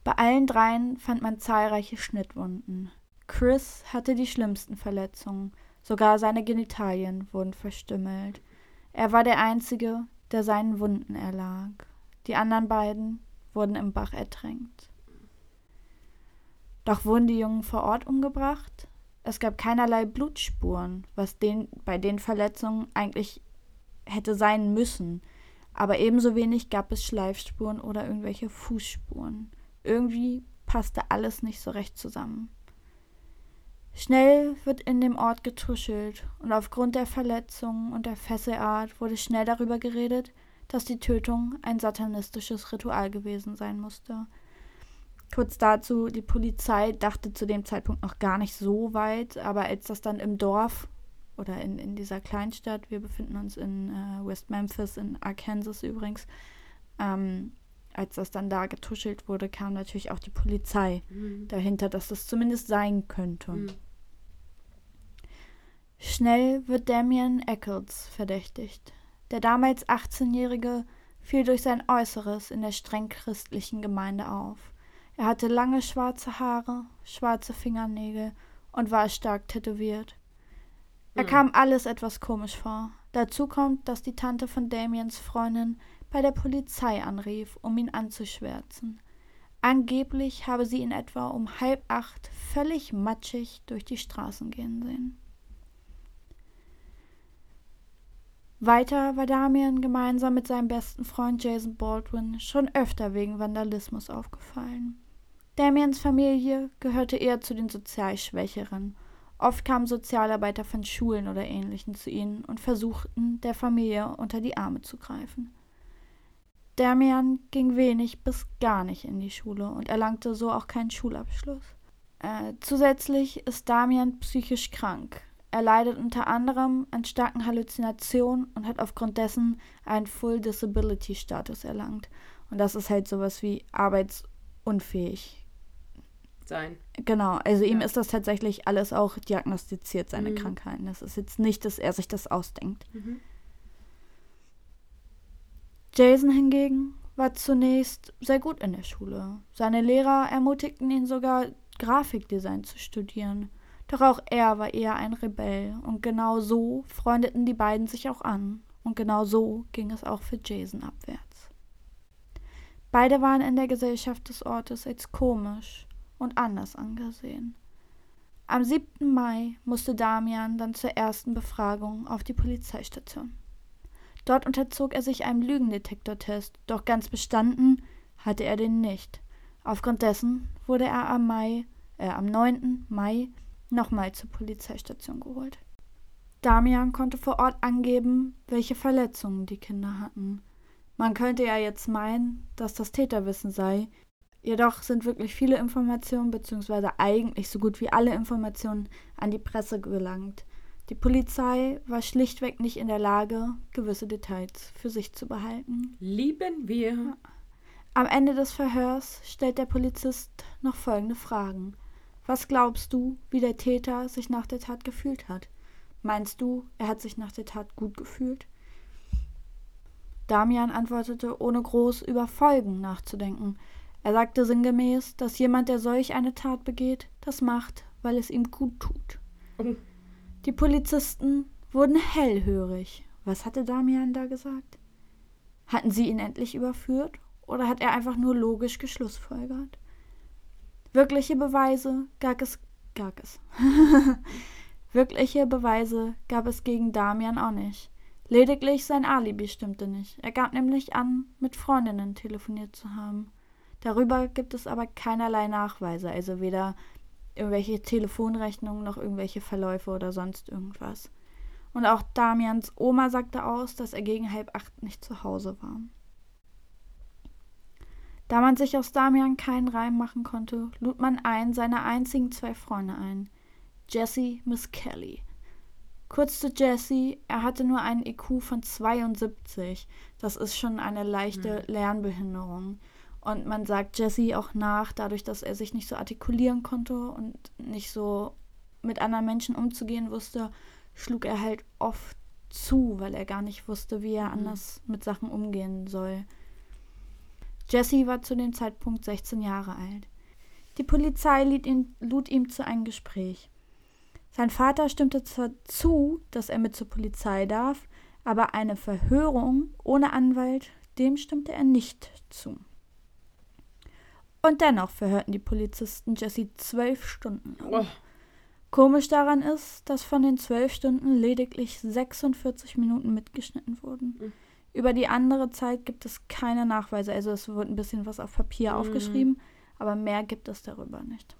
Bei allen dreien fand man zahlreiche Schnittwunden. Chris hatte die schlimmsten Verletzungen, sogar seine Genitalien wurden verstümmelt. Er war der Einzige, der seinen Wunden erlag. Die anderen beiden wurden im Bach ertränkt. Doch wurden die Jungen vor Ort umgebracht? Es gab keinerlei Blutspuren, was den, bei den Verletzungen eigentlich hätte sein müssen. Aber ebenso wenig gab es Schleifspuren oder irgendwelche Fußspuren. Irgendwie passte alles nicht so recht zusammen. Schnell wird in dem Ort getuschelt und aufgrund der Verletzungen und der Fesselart wurde schnell darüber geredet, dass die Tötung ein satanistisches Ritual gewesen sein musste Kurz dazu, die Polizei dachte zu dem Zeitpunkt noch gar nicht so weit, aber als das dann im Dorf oder in, in dieser Kleinstadt, wir befinden uns in äh, West Memphis, in Arkansas übrigens, ähm, als das dann da getuschelt wurde, kam natürlich auch die Polizei mhm. dahinter, dass das zumindest sein könnte. Mhm. Schnell wird Damien Eccles verdächtigt. Der damals 18-Jährige fiel durch sein Äußeres in der streng christlichen Gemeinde auf. Er hatte lange schwarze Haare, schwarze Fingernägel und war stark tätowiert. Er hm. kam alles etwas komisch vor. Dazu kommt, dass die Tante von Damiens Freundin bei der Polizei anrief, um ihn anzuschwärzen. Angeblich habe sie ihn etwa um halb acht völlig matschig durch die Straßen gehen sehen. Weiter war Damian gemeinsam mit seinem besten Freund Jason Baldwin schon öfter wegen Vandalismus aufgefallen. Damians Familie gehörte eher zu den sozial Schwächeren. Oft kamen Sozialarbeiter von Schulen oder Ähnlichem zu ihnen und versuchten, der Familie unter die Arme zu greifen. Damian ging wenig bis gar nicht in die Schule und erlangte so auch keinen Schulabschluss. Äh, zusätzlich ist Damian psychisch krank. Er leidet unter anderem an starken Halluzinationen und hat aufgrund dessen einen Full Disability Status erlangt. Und das ist halt sowas wie arbeitsunfähig sein. Genau, also ja. ihm ist das tatsächlich alles auch diagnostiziert, seine mhm. Krankheiten. Das ist jetzt nicht, dass er sich das ausdenkt. Mhm. Jason hingegen war zunächst sehr gut in der Schule. Seine Lehrer ermutigten ihn sogar, Grafikdesign zu studieren. Doch auch er war eher ein Rebell und genau so freundeten die beiden sich auch an. Und genau so ging es auch für Jason abwärts. Beide waren in der Gesellschaft des Ortes als komisch, und anders angesehen. Am 7. Mai musste Damian dann zur ersten Befragung auf die Polizeistation. Dort unterzog er sich einem Lügendetektortest, doch ganz bestanden hatte er den nicht. Aufgrund dessen wurde er am, Mai, äh, am 9. Mai nochmal zur Polizeistation geholt. Damian konnte vor Ort angeben, welche Verletzungen die Kinder hatten. Man könnte ja jetzt meinen, dass das Täterwissen sei, Jedoch sind wirklich viele Informationen, beziehungsweise eigentlich so gut wie alle Informationen, an die Presse gelangt. Die Polizei war schlichtweg nicht in der Lage, gewisse Details für sich zu behalten. Lieben wir. Am Ende des Verhörs stellt der Polizist noch folgende Fragen. Was glaubst du, wie der Täter sich nach der Tat gefühlt hat? Meinst du, er hat sich nach der Tat gut gefühlt? Damian antwortete, ohne groß über Folgen nachzudenken. Er sagte sinngemäß, dass jemand, der solch eine Tat begeht, das macht, weil es ihm gut tut. Mhm. Die Polizisten wurden hellhörig. Was hatte Damian da gesagt? Hatten sie ihn endlich überführt oder hat er einfach nur logisch geschlussfolgert? Wirkliche Beweise gab es, gab es. Wirkliche Beweise gab es gegen Damian auch nicht. Lediglich sein Alibi stimmte nicht. Er gab nämlich an, mit Freundinnen telefoniert zu haben. Darüber gibt es aber keinerlei Nachweise, also weder irgendwelche Telefonrechnungen noch irgendwelche Verläufe oder sonst irgendwas. Und auch Damians Oma sagte aus, dass er gegen halb acht nicht zu Hause war. Da man sich aus Damian keinen Reim machen konnte, lud man einen seiner einzigen zwei Freunde ein, Jesse Miss Kelly. Kurz zu Jesse, er hatte nur einen IQ von 72. Das ist schon eine leichte hm. Lernbehinderung. Und man sagt Jesse auch nach, dadurch, dass er sich nicht so artikulieren konnte und nicht so mit anderen Menschen umzugehen wusste, schlug er halt oft zu, weil er gar nicht wusste, wie er mhm. anders mit Sachen umgehen soll. Jesse war zu dem Zeitpunkt 16 Jahre alt. Die Polizei lud ihn, lud ihm zu einem Gespräch. Sein Vater stimmte zwar zu, dass er mit zur Polizei darf, aber eine Verhörung ohne Anwalt, dem stimmte er nicht zu. Und dennoch verhörten die Polizisten Jesse zwölf Stunden lang. Oh. Komisch daran ist, dass von den zwölf Stunden lediglich 46 Minuten mitgeschnitten wurden. Über die andere Zeit gibt es keine Nachweise. Also es wird ein bisschen was auf Papier mhm. aufgeschrieben, aber mehr gibt es darüber nicht.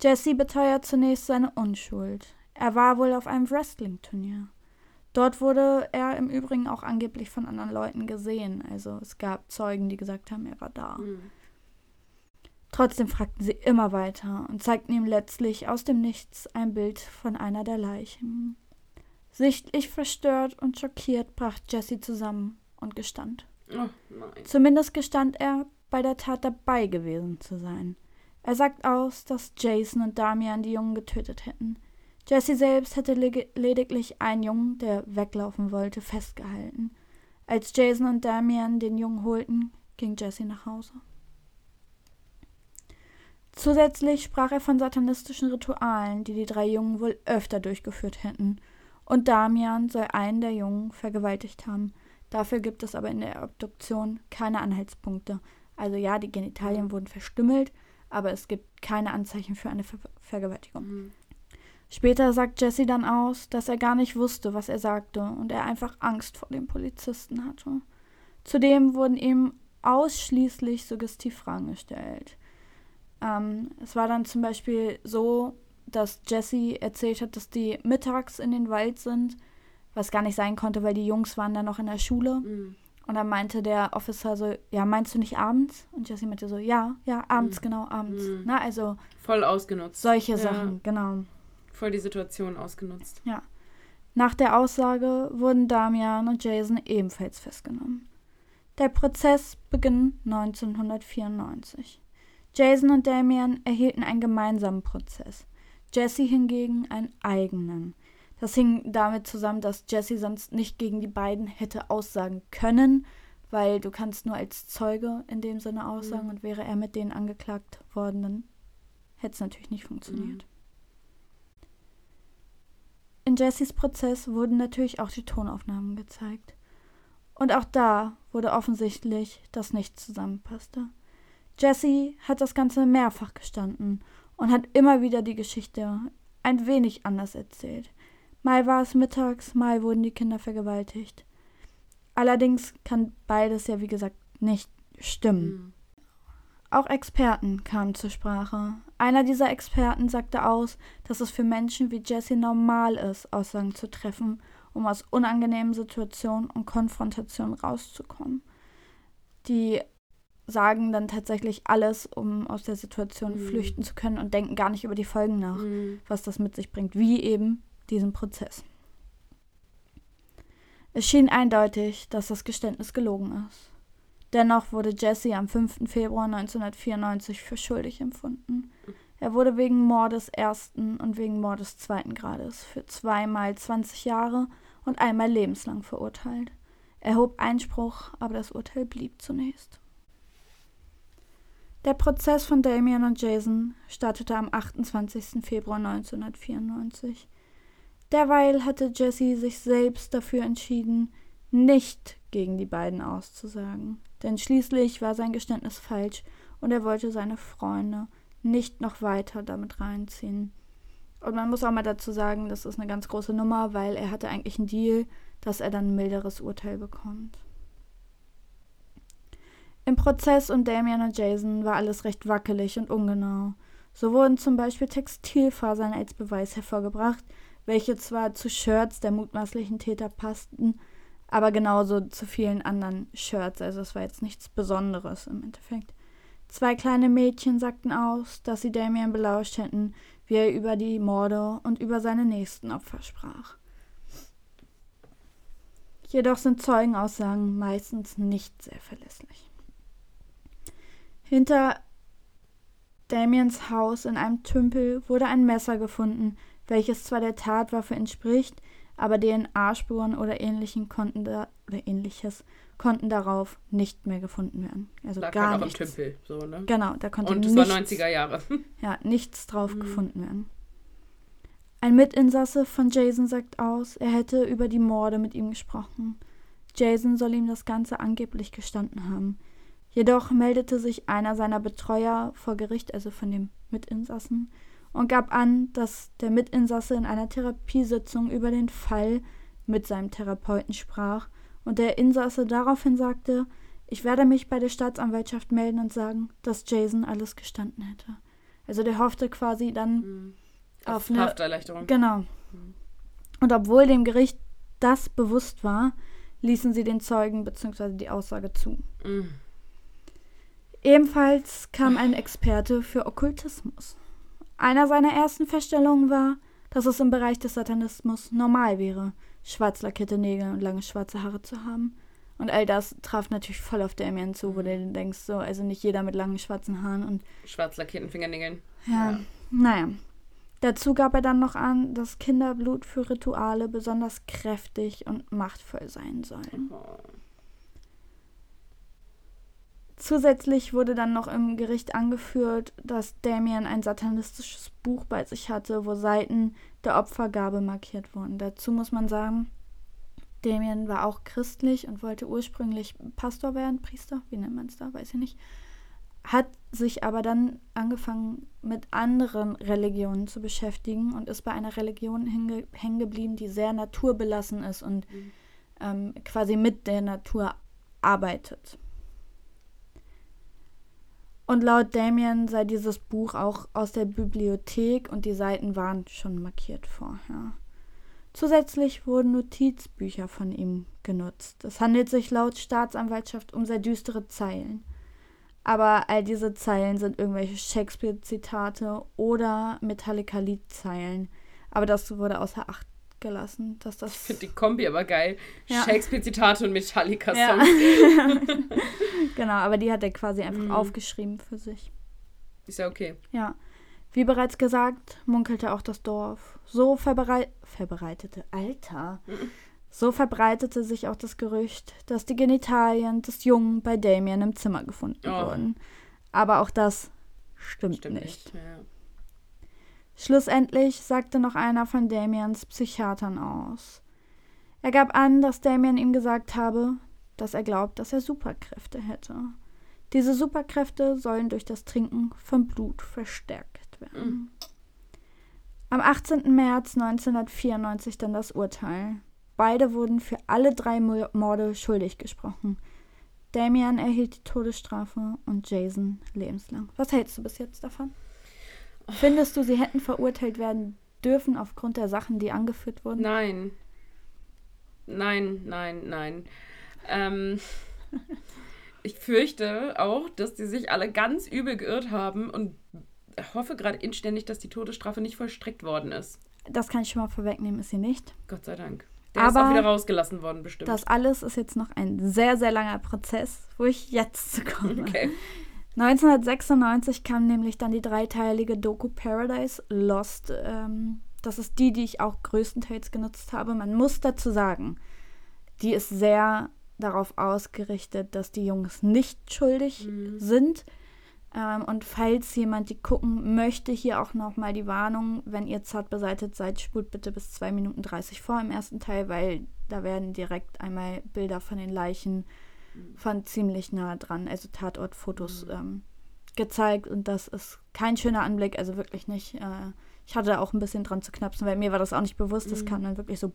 Jesse beteuert zunächst seine Unschuld. Er war wohl auf einem Wrestling-Turnier. Dort wurde er im Übrigen auch angeblich von anderen Leuten gesehen. Also es gab Zeugen, die gesagt haben, er war da. Mhm. Trotzdem fragten sie immer weiter und zeigten ihm letztlich aus dem Nichts ein Bild von einer der Leichen. Sichtlich verstört und schockiert brach Jesse zusammen und gestand. Oh, Zumindest gestand er, bei der Tat dabei gewesen zu sein. Er sagt aus, dass Jason und Damian die Jungen getötet hätten. Jesse selbst hätte lediglich einen Jungen, der weglaufen wollte, festgehalten. Als Jason und Damian den Jungen holten, ging Jesse nach Hause. Zusätzlich sprach er von satanistischen Ritualen, die die drei Jungen wohl öfter durchgeführt hätten. Und Damian soll einen der Jungen vergewaltigt haben. Dafür gibt es aber in der Obduktion keine Anhaltspunkte. Also ja, die Genitalien wurden verstümmelt, aber es gibt keine Anzeichen für eine Ver Vergewaltigung. Mhm. Später sagt Jesse dann aus, dass er gar nicht wusste, was er sagte und er einfach Angst vor den Polizisten hatte. Zudem wurden ihm ausschließlich Suggestivfragen gestellt. Ähm, es war dann zum Beispiel so, dass Jesse erzählt hat, dass die mittags in den Wald sind, was gar nicht sein konnte, weil die Jungs waren dann noch in der Schule. Mhm. Und dann meinte der Officer so, ja, meinst du nicht abends? Und Jesse meinte so, ja, ja, abends, mhm. genau, abends. Mhm. Na, also. Voll ausgenutzt. Solche ja. Sachen, genau. Voll die Situation ausgenutzt. Ja. Nach der Aussage wurden Damian und Jason ebenfalls festgenommen. Der Prozess begann 1994. Jason und Damian erhielten einen gemeinsamen Prozess, Jesse hingegen einen eigenen. Das hing damit zusammen, dass Jesse sonst nicht gegen die beiden hätte aussagen können, weil du kannst nur als Zeuge in dem Sinne aussagen mhm. und wäre er mit denen angeklagt worden, dann hätte es natürlich nicht funktioniert. Mhm. In Jessys Prozess wurden natürlich auch die Tonaufnahmen gezeigt. Und auch da wurde offensichtlich, dass nichts zusammenpasste. Jesse hat das Ganze mehrfach gestanden und hat immer wieder die Geschichte ein wenig anders erzählt. Mal war es mittags, mal wurden die Kinder vergewaltigt. Allerdings kann beides ja, wie gesagt, nicht stimmen. Mhm. Auch Experten kamen zur Sprache. Einer dieser Experten sagte aus, dass es für Menschen wie Jesse normal ist, Aussagen zu treffen, um aus unangenehmen Situationen und Konfrontationen rauszukommen. Die sagen dann tatsächlich alles, um aus der Situation mhm. flüchten zu können und denken gar nicht über die Folgen nach, mhm. was das mit sich bringt, wie eben diesen Prozess. Es schien eindeutig, dass das Geständnis gelogen ist. Dennoch wurde Jesse am 5. Februar 1994 für schuldig empfunden. Er wurde wegen Mordes ersten und wegen Mordes zweiten Grades für zweimal 20 Jahre und einmal lebenslang verurteilt. Er hob Einspruch, aber das Urteil blieb zunächst. Der Prozess von Damien und Jason startete am 28. Februar 1994. Derweil hatte Jesse sich selbst dafür entschieden, nicht gegen die beiden auszusagen. Denn schließlich war sein Geständnis falsch und er wollte seine Freunde nicht noch weiter damit reinziehen. Und man muss auch mal dazu sagen, das ist eine ganz große Nummer, weil er hatte eigentlich einen Deal, dass er dann ein milderes Urteil bekommt. Im Prozess und Damien und Jason war alles recht wackelig und ungenau. So wurden zum Beispiel Textilfasern als Beweis hervorgebracht, welche zwar zu Shirts der mutmaßlichen Täter passten, aber genauso zu vielen anderen Shirts. Also es war jetzt nichts Besonderes im Endeffekt. Zwei kleine Mädchen sagten aus, dass sie Damien belauscht hätten, wie er über die Morde und über seine nächsten Opfer sprach. Jedoch sind Zeugenaussagen meistens nicht sehr verlässlich. Hinter Damiens Haus in einem Tümpel wurde ein Messer gefunden, welches zwar der Tatwaffe entspricht, aber DNA-Spuren oder ähnlichen konnten oder ähnliches, konnten darauf nicht mehr gefunden werden. Also Lag gar halt auch nichts. im Tümpel, so, ne? Genau, da konnte Und es nichts, war 90er Jahre. ja, nichts drauf Mhm. gefunden werden. Ein Mitinsasse von Jason sagt aus, er hätte über die Morde mit ihm gesprochen. Jason soll ihm das Ganze angeblich gestanden haben. Jedoch meldete sich einer seiner Betreuer vor Gericht, also von dem Mitinsassen, und gab an, dass der Mitinsasse in einer Therapiesitzung über den Fall mit seinem Therapeuten sprach und der Insasse daraufhin sagte, ich werde mich bei der Staatsanwaltschaft melden und sagen, dass Jason alles gestanden hätte. Also der hoffte quasi dann Mhm. auf eine Hafterleichterung. Genau. Und obwohl dem Gericht das bewusst war, ließen sie den Zeugen bzw. die Aussage zu. Mhm. Ebenfalls kam ein Experte für Okkultismus. Einer seiner ersten Feststellungen war, dass es im Bereich des Satanismus normal wäre, schwarz lackierte Nägel und lange schwarze Haare zu haben. Und all das traf natürlich voll auf Damien zu, wo du dir denkst, so, also nicht jeder mit langen schwarzen Haaren und Schwarz lackierten Fingernägeln. ja, Ja. naja. Dazu gab er dann noch an, dass Kinderblut für Rituale besonders kräftig und machtvoll sein soll. Oh. Zusätzlich wurde dann noch im Gericht angeführt, dass Damien ein satanistisches Buch bei sich hatte, wo Seiten der Opfergabe markiert wurden. Dazu muss man sagen, Damien war auch christlich und wollte ursprünglich Pastor werden, Priester, wie nennt man es da, weiß ich nicht. Hat sich aber dann angefangen mit anderen Religionen zu beschäftigen und ist bei einer Religion hängen geblieben, die sehr naturbelassen ist und Mhm. ähm, quasi mit der Natur arbeitet. Und laut Damien sei dieses Buch auch aus der Bibliothek und die Seiten waren schon markiert vorher. Zusätzlich wurden Notizbücher von ihm genutzt. Es handelt sich laut Staatsanwaltschaft um sehr düstere Zeilen. Aber all diese Zeilen sind irgendwelche Shakespeare-Zitate oder Metallica-Liedzeilen. Aber das wurde außer Acht gelassen, dass das. Ich finde die Kombi aber geil. Ja. Shakespeare-Zitate und Ja. Metallica-Songs. genau, aber die hat er quasi einfach Mhm. aufgeschrieben für sich. Ist ja okay. Ja. Wie bereits gesagt, munkelte auch das Dorf. So verberei verbreitete, Alter. So verbreitete sich auch das Gerücht, dass die Genitalien des Jungen bei Damien im Zimmer gefunden Oh. wurden. Aber auch das stimmt, Stimmt nicht. nicht. Ja. Schlussendlich sagte noch einer von Damians Psychiatern aus. Er gab an, dass Damien ihm gesagt habe, dass er glaubt, dass er Superkräfte hätte. Diese Superkräfte sollen durch das Trinken von Blut verstärkt werden. Am 18. März 1994 dann das Urteil. Beide wurden für alle drei Mo- Morde schuldig gesprochen. Damian erhielt die Todesstrafe und Jason lebenslang. Was hältst du bis jetzt davon? Findest du, sie hätten verurteilt werden dürfen aufgrund der Sachen, die angeführt wurden? Nein. Nein, nein, nein. Ähm, ich fürchte auch, dass die sich alle ganz übel geirrt haben und hoffe gerade inständig, dass die Todesstrafe nicht vollstreckt worden ist. Das kann ich schon mal vorwegnehmen, ist sie nicht. Gott sei Dank. Der ist Aber auch wieder rausgelassen worden, bestimmt. Das alles ist jetzt noch ein sehr, sehr langer Prozess, wo ich jetzt zu komme. okay. 1996 kam nämlich dann die dreiteilige Doku Paradise Lost. Ähm, das ist die, die ich auch größtenteils genutzt habe. Man muss dazu sagen, die ist sehr darauf ausgerichtet, dass die Jungs nicht schuldig Mhm. sind. Ähm, und falls jemand die gucken möchte, hier auch nochmal die Warnung, wenn ihr zart beseitigt seid, spult bitte bis 2 Minuten 30 vor im ersten Teil, weil da werden direkt einmal Bilder von den Leichen von ziemlich nah dran, also Tatortfotos ähm, gezeigt und das ist kein schöner Anblick, also wirklich nicht. Äh, ich hatte auch ein bisschen dran zu knapsen, weil mir war das auch nicht bewusst, das kam dann wirklich so,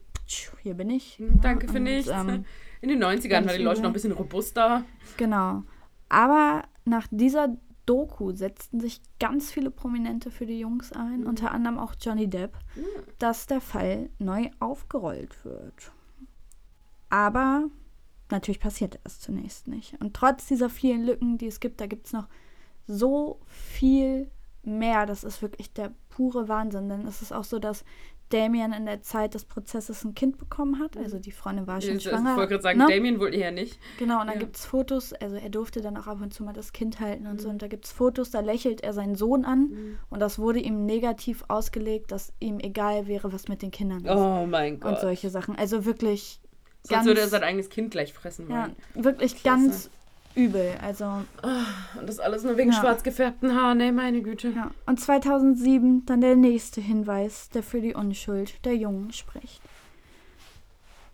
hier bin ich. Mhm. Danke für Und, nichts. ähm, In den 90ern ganz waren die Leute noch ein bisschen robuster. Genau. Aber nach dieser Doku setzten sich ganz viele Prominente für die Jungs ein, Mhm. unter anderem auch Johnny Depp, dass der Fall neu aufgerollt wird. Aber natürlich passierte das zunächst nicht. Und trotz dieser vielen Lücken, die es gibt, da gibt es noch so viel mehr. Das ist wirklich der pure Wahnsinn. Denn es ist auch so, dass Damien in der Zeit des Prozesses ein Kind bekommen hat. Also die Freundin war schon Ich, ich schwanger. wollte gerade sagen, ne? Damien wohl eher nicht. Genau, und dann Ja. gibt es Fotos, also er durfte dann auch ab und zu mal das Kind halten und so, Mhm. und da gibt es Fotos, da lächelt er seinen Sohn an Mhm. und das wurde ihm negativ ausgelegt, dass ihm egal wäre, was mit den Kindern ist. Oh mein Gott. und solche Sachen. Also wirklich Sonst ganz, würde er sein eigenes Kind gleich fressen ja, wollen. wirklich Klasse. ganz übel. Also Und das alles nur wegen Ja. schwarz gefärbten Haaren, ey, meine Güte. Ja, und 2007 dann der nächste Hinweis, der für die Unschuld der Jungen spricht.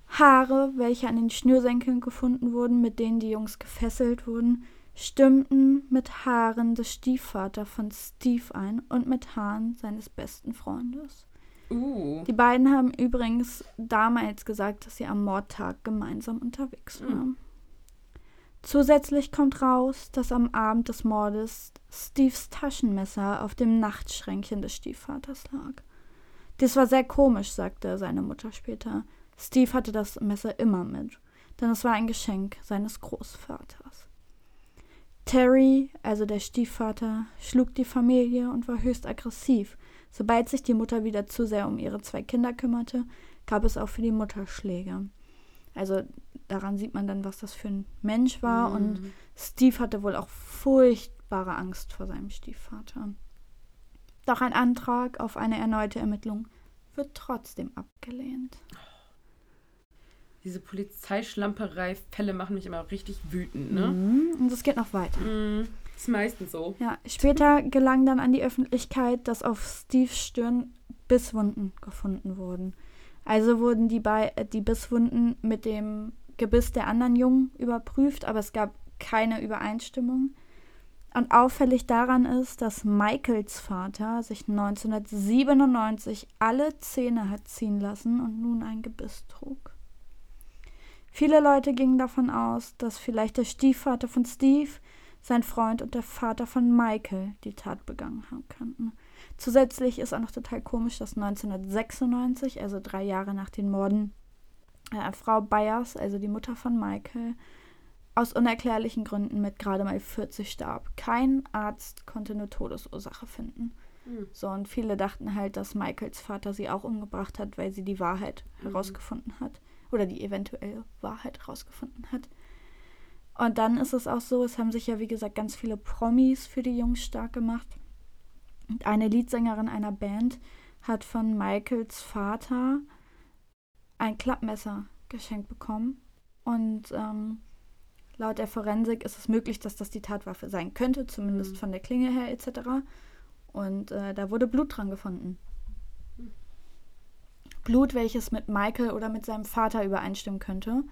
Haare, welche an den Schnürsenkeln gefunden wurden, mit denen die Jungs gefesselt wurden, stimmten mit Haaren des Stiefvaters von Steve ein und mit Haaren seines besten Freundes. Uh. Die beiden haben übrigens damals gesagt, dass sie am Mordtag gemeinsam unterwegs Mhm. waren. Zusätzlich kommt raus, dass am Abend des Mordes Steves Taschenmesser auf dem Nachtschränkchen des Stiefvaters lag. Dies war sehr komisch, sagte seine Mutter später. Steve hatte das Messer immer mit, denn es war ein Geschenk seines Großvaters. Terry, also der Stiefvater, schlug die Familie und war höchst aggressiv. Sobald sich die Mutter wieder zu sehr um ihre zwei Kinder kümmerte, gab es auch für die Mutter Schläge. Also daran sieht man dann, was das für ein Mensch war. Und Mhm. Steve hatte wohl auch furchtbare Angst vor seinem Stiefvater. Doch ein Antrag auf eine erneute Ermittlung wird trotzdem abgelehnt. Diese Polizeischlamperei-Fälle machen mich immer richtig wütend, ne? Mhm. Und es geht noch weiter. Mhm. Ist meistens so. Ja, später gelang dann an die Öffentlichkeit, dass auf Steves Stirn Bisswunden gefunden wurden. Also wurden die, Bei äh, die Bisswunden mit dem Gebiss der anderen Jungen überprüft, aber es gab keine Übereinstimmung. Und auffällig daran ist, dass Michaels Vater sich 1997 alle Zähne hat ziehen lassen und nun ein Gebiss trug. Viele Leute gingen davon aus, dass vielleicht der Stiefvater von Steve sein Freund und der Vater von Michael die Tat begangen haben könnten. Zusätzlich ist auch noch total komisch, dass 1996, also drei Jahre nach den Morden, äh, Frau Byers, also die Mutter von Michael, aus unerklärlichen Gründen mit gerade mal 40 starb. Kein Arzt konnte eine Todesursache finden. Mhm. So, und viele dachten halt, dass Michaels Vater sie auch umgebracht hat, weil sie die Wahrheit Mhm. herausgefunden hat. Oder die eventuelle Wahrheit herausgefunden hat. Und dann ist es auch so, es haben sich ja, wie gesagt, ganz viele Promis für die Jungs stark gemacht. Und eine Leadsängerin einer Band hat von Michaels Vater ein Klappmesser geschenkt bekommen. Und ähm, laut der Forensik ist es möglich, dass das die Tatwaffe sein könnte, zumindest Mhm. von der Klinge her etc. Und äh, da wurde Blut dran gefunden. Blut, welches mit Michael oder mit seinem Vater übereinstimmen könnte.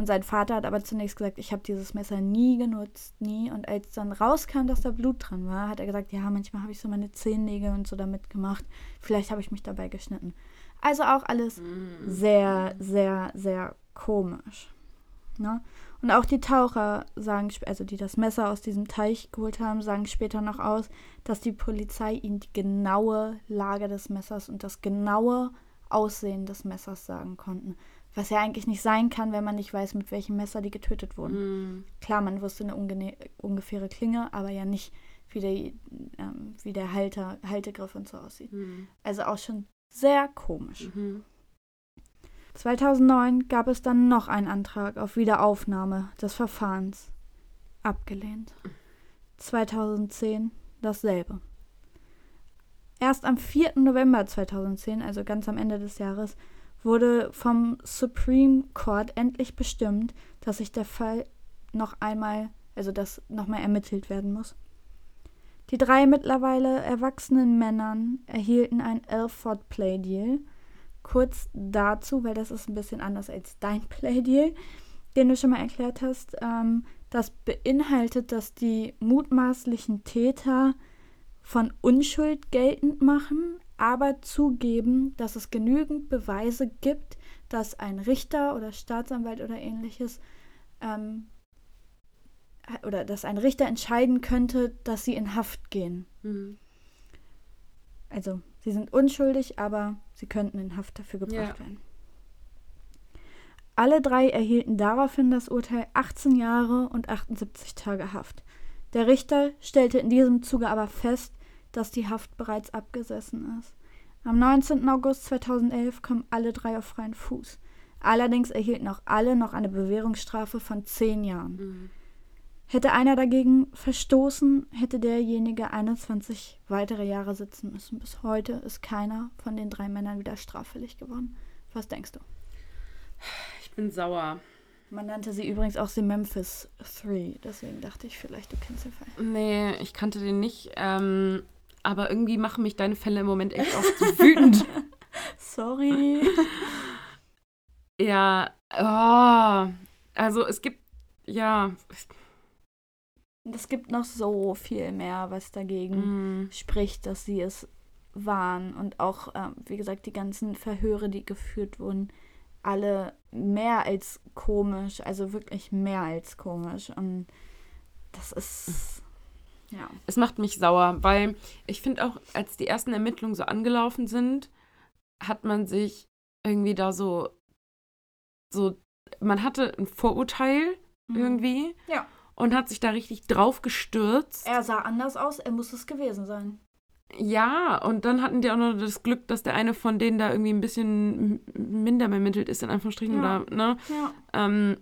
Und sein Vater hat aber zunächst gesagt, ich habe dieses Messer nie genutzt, nie. Und als dann rauskam, dass da Blut dran war, hat er gesagt, ja, manchmal habe ich so meine Zehennägel und so damit gemacht. Vielleicht habe ich mich dabei geschnitten. Also auch alles Mhm. sehr, sehr, sehr komisch. Ne? Und auch die Taucher sagen, also die das Messer aus diesem Teich geholt haben, sagen später noch aus, dass die Polizei ihnen die genaue Lage des Messers und das genaue Aussehen des Messers sagen konnten. Was ja eigentlich nicht sein kann, wenn man nicht weiß, mit welchem Messer die getötet wurden. Mhm. Klar, man wusste eine ungene- ungefähre Klinge, aber ja nicht, wie der, ähm, wie der Halter, Haltegriff und so aussieht. Mhm. Also auch schon sehr komisch. Mhm. 2009 gab es dann noch einen Antrag auf Wiederaufnahme des Verfahrens. Abgelehnt. 2010 dasselbe. Erst am 4. November 2010, also ganz am Ende des Jahres, wurde vom Supreme Court endlich bestimmt, dass sich der Fall noch einmal, also dass nochmal ermittelt werden muss. Die drei mittlerweile erwachsenen Männern erhielten ein Alford Play Deal. Kurz dazu, weil das ist ein bisschen anders als dein Play Deal, den du schon mal erklärt hast. Ähm, das beinhaltet, dass die mutmaßlichen Täter von Unschuld geltend machen, aber zugeben, dass es genügend Beweise gibt, dass ein Richter oder Staatsanwalt oder ähnliches ähm, oder dass ein Richter entscheiden könnte, dass sie in Haft gehen. Mhm. Also, sie sind unschuldig, aber sie könnten in Haft dafür gebracht Ja. werden. Alle drei erhielten daraufhin das Urteil 18 Jahre und 78 Tage Haft. Der Richter stellte in diesem Zuge aber fest, dass die Haft bereits abgesessen ist. Am 19. August 2011 kommen alle drei auf freien Fuß. Allerdings erhielten auch alle noch eine Bewährungsstrafe von 10 Jahren. Mhm. Hätte einer dagegen verstoßen, hätte derjenige 21 weitere Jahre sitzen müssen. Bis heute ist keiner von den drei Männern wieder straffällig geworden. Was denkst du? Ich bin sauer. Man nannte sie übrigens auch die Memphis Three, deswegen dachte ich vielleicht, du kennst den Fall. Nee, ich kannte den nicht. Ähm, aber irgendwie machen mich deine Fälle im Moment echt oft so wütend. Sorry. Ja, oh, also es gibt, ja. Es gibt noch so viel mehr, was dagegen Mm, spricht, dass sie es waren. Und auch, ähm, wie gesagt, die ganzen Verhöre, die geführt wurden, alle mehr als komisch, also wirklich mehr als komisch. Und das ist, ja. es macht mich sauer, weil ich finde auch, als die ersten Ermittlungen so angelaufen sind, hat man sich irgendwie da so, so, man hatte ein Vorurteil irgendwie Mhm. Ja. und hat sich da richtig drauf gestürzt. Er sah anders aus, er muss es gewesen sein. Ja, und dann hatten die auch noch das Glück, dass der eine von denen da irgendwie ein bisschen minder bemittelt ist, in Anführungsstrichen, Ja. oder, ne? Ja. Ähm,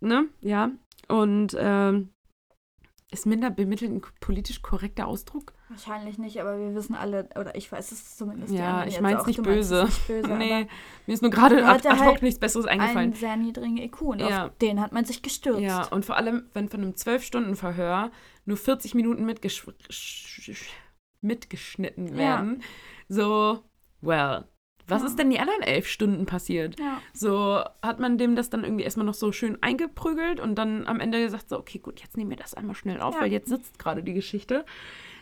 ne? Ja. Und ähm, ist minder bemittelt ein politisch korrekter Ausdruck? Wahrscheinlich nicht, aber wir wissen alle, oder ich weiß es zumindest. Ja, ich meinst es. Nicht böse nee, mir ist nur gerade Er ad, ad hoc halt nichts Besseres eingefallen. einen sehr niedrigen IQ und Ja. auf den hat man sich gestürzt. Ja, und vor allem, wenn von einem 12-Stunden-Verhör nur 40 Minuten mitgesch sch- mitgeschnitten Ja. werden, so, well, was Ja. ist denn die anderen elf Stunden passiert? Ja. So hat man dem das dann irgendwie erstmal noch so schön eingeprügelt und dann am Ende gesagt, so, okay, gut, jetzt nehmen wir das einmal schnell auf, Ja. weil jetzt sitzt gerade die Geschichte.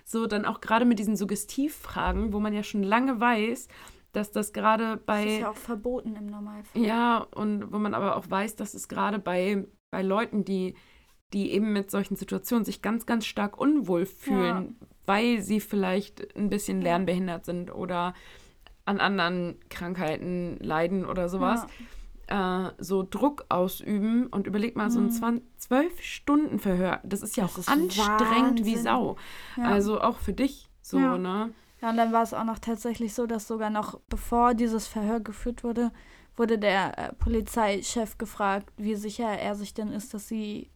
So, dann auch gerade mit diesen Suggestivfragen, wo man ja schon lange weiß, dass das gerade Das bei. ist ja auch verboten im Normalfall. Ja, und wo man aber auch weiß, dass es gerade bei, bei Leuten, die, die eben mit solchen Situationen sich ganz, ganz stark unwohl fühlen, weil sie vielleicht ein bisschen lernbehindert sind oder an anderen Krankheiten leiden oder sowas, äh, so Druck ausüben und überleg mal, so ein Mhm. 20, 12 Stunden Verhör, das ist ja Das auch ist anstrengend wie Wahnsinn. Sau. Ja. Also auch für dich so, Ja. ne? Ja, und dann war es auch noch tatsächlich so, dass sogar noch bevor dieses Verhör geführt wurde, wurde der äh, Polizeichef gefragt, wie sicher er sich denn ist, dass sie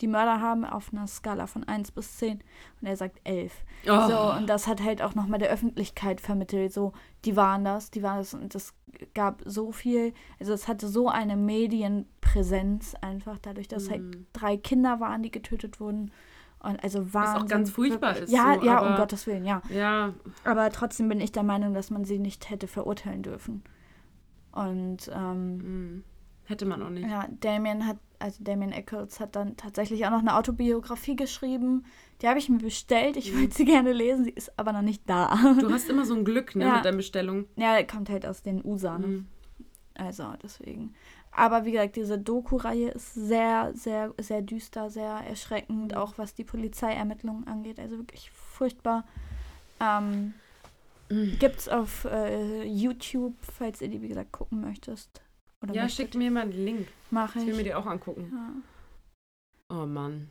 die Mörder haben auf einer Skala von 1 bis 10. Und er sagt 11. Oh. So, und das hat halt auch nochmal der Öffentlichkeit vermittelt. So, die waren das, die waren das. Und das gab so viel, also es hatte so eine Medienpräsenz einfach, dadurch, dass halt Mhm. drei Kinder waren, die getötet wurden. Und also Wahnsinn. ganz furchtbar ist Ja, so, ja, um aber- Gottes Willen, ja. Ja, Aber trotzdem bin ich der Meinung, dass man sie nicht hätte verurteilen dürfen. Und ähm, mm, hätte man auch nicht. ja, Damien hat, also Damien Eccles hat dann tatsächlich auch noch eine Autobiografie geschrieben. Die habe ich mir bestellt. Ich wollte sie gerne lesen, sie ist aber noch nicht da. Du hast immer so ein Glück, ne, Ja. mit der Bestellung. ja, kommt halt aus den USA, ne? Mhm. Also deswegen. Aber wie gesagt, diese Doku-Reihe ist sehr, sehr, sehr düster, sehr erschreckend, Mhm. auch was die Polizeiermittlungen angeht. Also wirklich furchtbar. Ähm, Mhm. Gibt's auf äh, YouTube, falls ihr die, wie gesagt, gucken möchtest. Oder Ja, möchtet. schick mir mal den Link. Mache Ich will mir ich. die auch angucken. Ja, Oh Mann.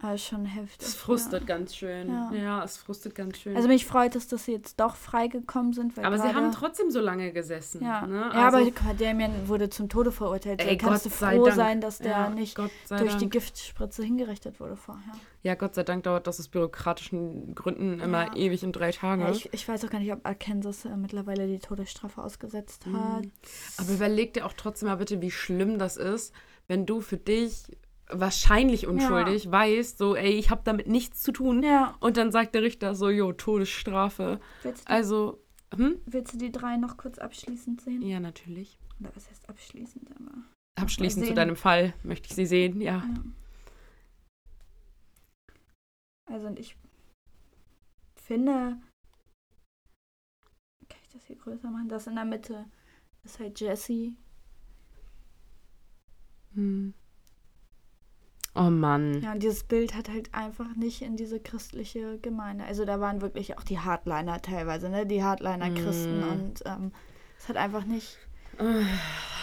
Aber ist schon heftig. Das frustet ja. ganz schön. Ja. Ja. es frustet ganz schön. Also mich freut es, dass sie jetzt doch freigekommen sind. Aber sie haben trotzdem so lange gesessen. Ja, Ne? ja aber Also, Damien wurde zum Tode verurteilt. ey, kannst Gott du froh Dank. sein, dass der ja, nicht durch die Dank. Giftspritze hingerichtet wurde vorher. Ja, Gott sei Dank dauert das aus bürokratischen Gründen immer ewig in drei Tagen. Ja, ich, ich weiß auch gar nicht, ob Arkansas äh, mittlerweile die Todesstrafe ausgesetzt hat. Mhm. Aber überleg dir auch trotzdem mal bitte, wie schlimm das ist, wenn du für dich wahrscheinlich unschuldig weißt, so, ey, ich habe damit nichts zu tun. Ja, Und dann sagt der Richter so, jo, Todesstrafe. willst du, Also, hm? willst du die drei noch kurz abschließend sehen? Ja, natürlich. Oder was heißt abschließend? Aber Abschließend zu deinem Fall möchte ich sie sehen, ja. Ja. Also und ich finde, kann ich das hier größer machen? Das in der Mitte ist halt Jesse. Hm. Oh Mann. Ja, und dieses Bild hat halt einfach nicht in diese christliche Gemeinde. Also da waren wirklich auch die Hardliner teilweise, ne? Die Hardliner-Christen Mm. und ähm, es hat einfach nicht,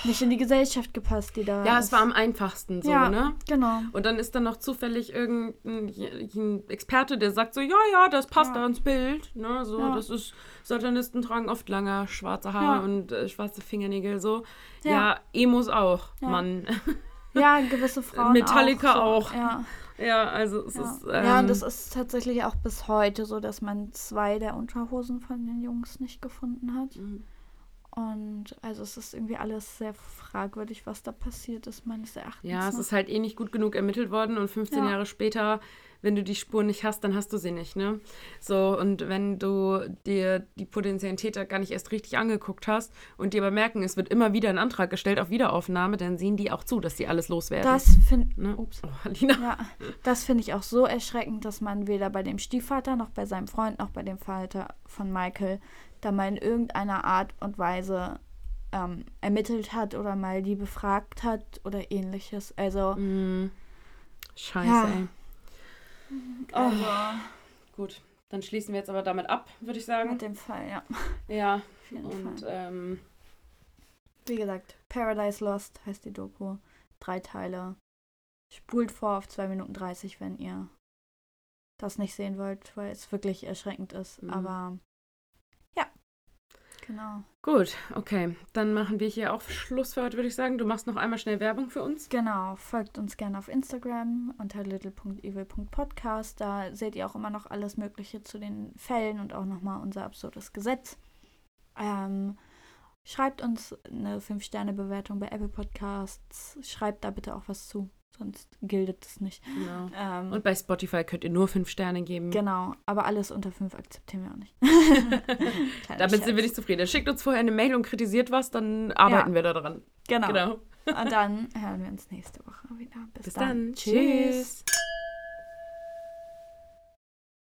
nicht in die Gesellschaft gepasst, die da. Ja, es ist. war am einfachsten so, Ja. ne? Genau. Und dann ist dann noch zufällig irgendein ein Experte, der sagt so, ja, ja, das passt Ja. da ins Bild. Ne? So, Ja. das ist, Satanisten tragen oft lange schwarze Haare und äh, schwarze Fingernägel so. Ja. Emos auch. Mann. Ja, gewisse Frauen. Metallica auch. auch. So. Ja. ja, also es Ja. ist. Ähm, ja, und es ist tatsächlich auch bis heute so, dass man zwei der Unterhosen von den Jungs nicht gefunden hat. Mhm. Und also es ist irgendwie alles sehr fragwürdig, was da passiert ist, meines Erachtens. Ja, es ist halt eh nicht gut genug ermittelt worden und 15 Ja. Jahre später, wenn du die Spur nicht hast, dann hast du sie nicht, ne? So, und wenn du dir die potenziellen Täter gar nicht erst richtig angeguckt hast und die aber merken, es wird immer wieder ein Antrag gestellt auf Wiederaufnahme, dann sehen die auch zu, dass die alles loswerden. das finde ne? Ups. Oh. Ja, das finde ich auch so erschreckend, dass man weder bei dem Stiefvater noch bei seinem Freund noch bei dem Vater von Michael da mal in irgendeiner Art und Weise ähm, ermittelt hat oder mal die befragt hat oder ähnliches. Also, Mm, scheiße, Ja. ey. also Gut, dann schließen wir jetzt aber damit ab, würde ich sagen. mit dem Fall, ja. Ja, und ähm, Wie gesagt, Paradise Lost heißt die Doku. Drei Teile. Spult vor auf 2 Minuten 30, wenn ihr das nicht sehen wollt, weil es wirklich erschreckend ist. Mhm. Aber ja, genau. gut, okay. Dann machen wir hier auch Schluss für heute, würde ich sagen. Du machst noch einmal schnell Werbung für uns. Genau, folgt uns gerne auf Instagram unter little.evil.podcast. Da seht ihr auch immer noch alles Mögliche zu den Fällen und auch nochmal unser absurdes Gesetz. Ähm, schreibt uns eine 5-Sterne-Bewertung bei Apple Podcasts. Schreibt da bitte auch was zu, sonst gildet es nicht. Genau. Ähm, Und bei Spotify könnt ihr nur fünf Sterne geben. genau, aber alles unter 5 akzeptieren wir auch nicht. Damit sind wir nicht zufrieden. Schickt uns vorher eine Mail und kritisiert was, dann arbeiten wir daran. Genau. Genau. Und dann hören wir uns nächste Woche wieder. Bis, Bis dann. Tschüss.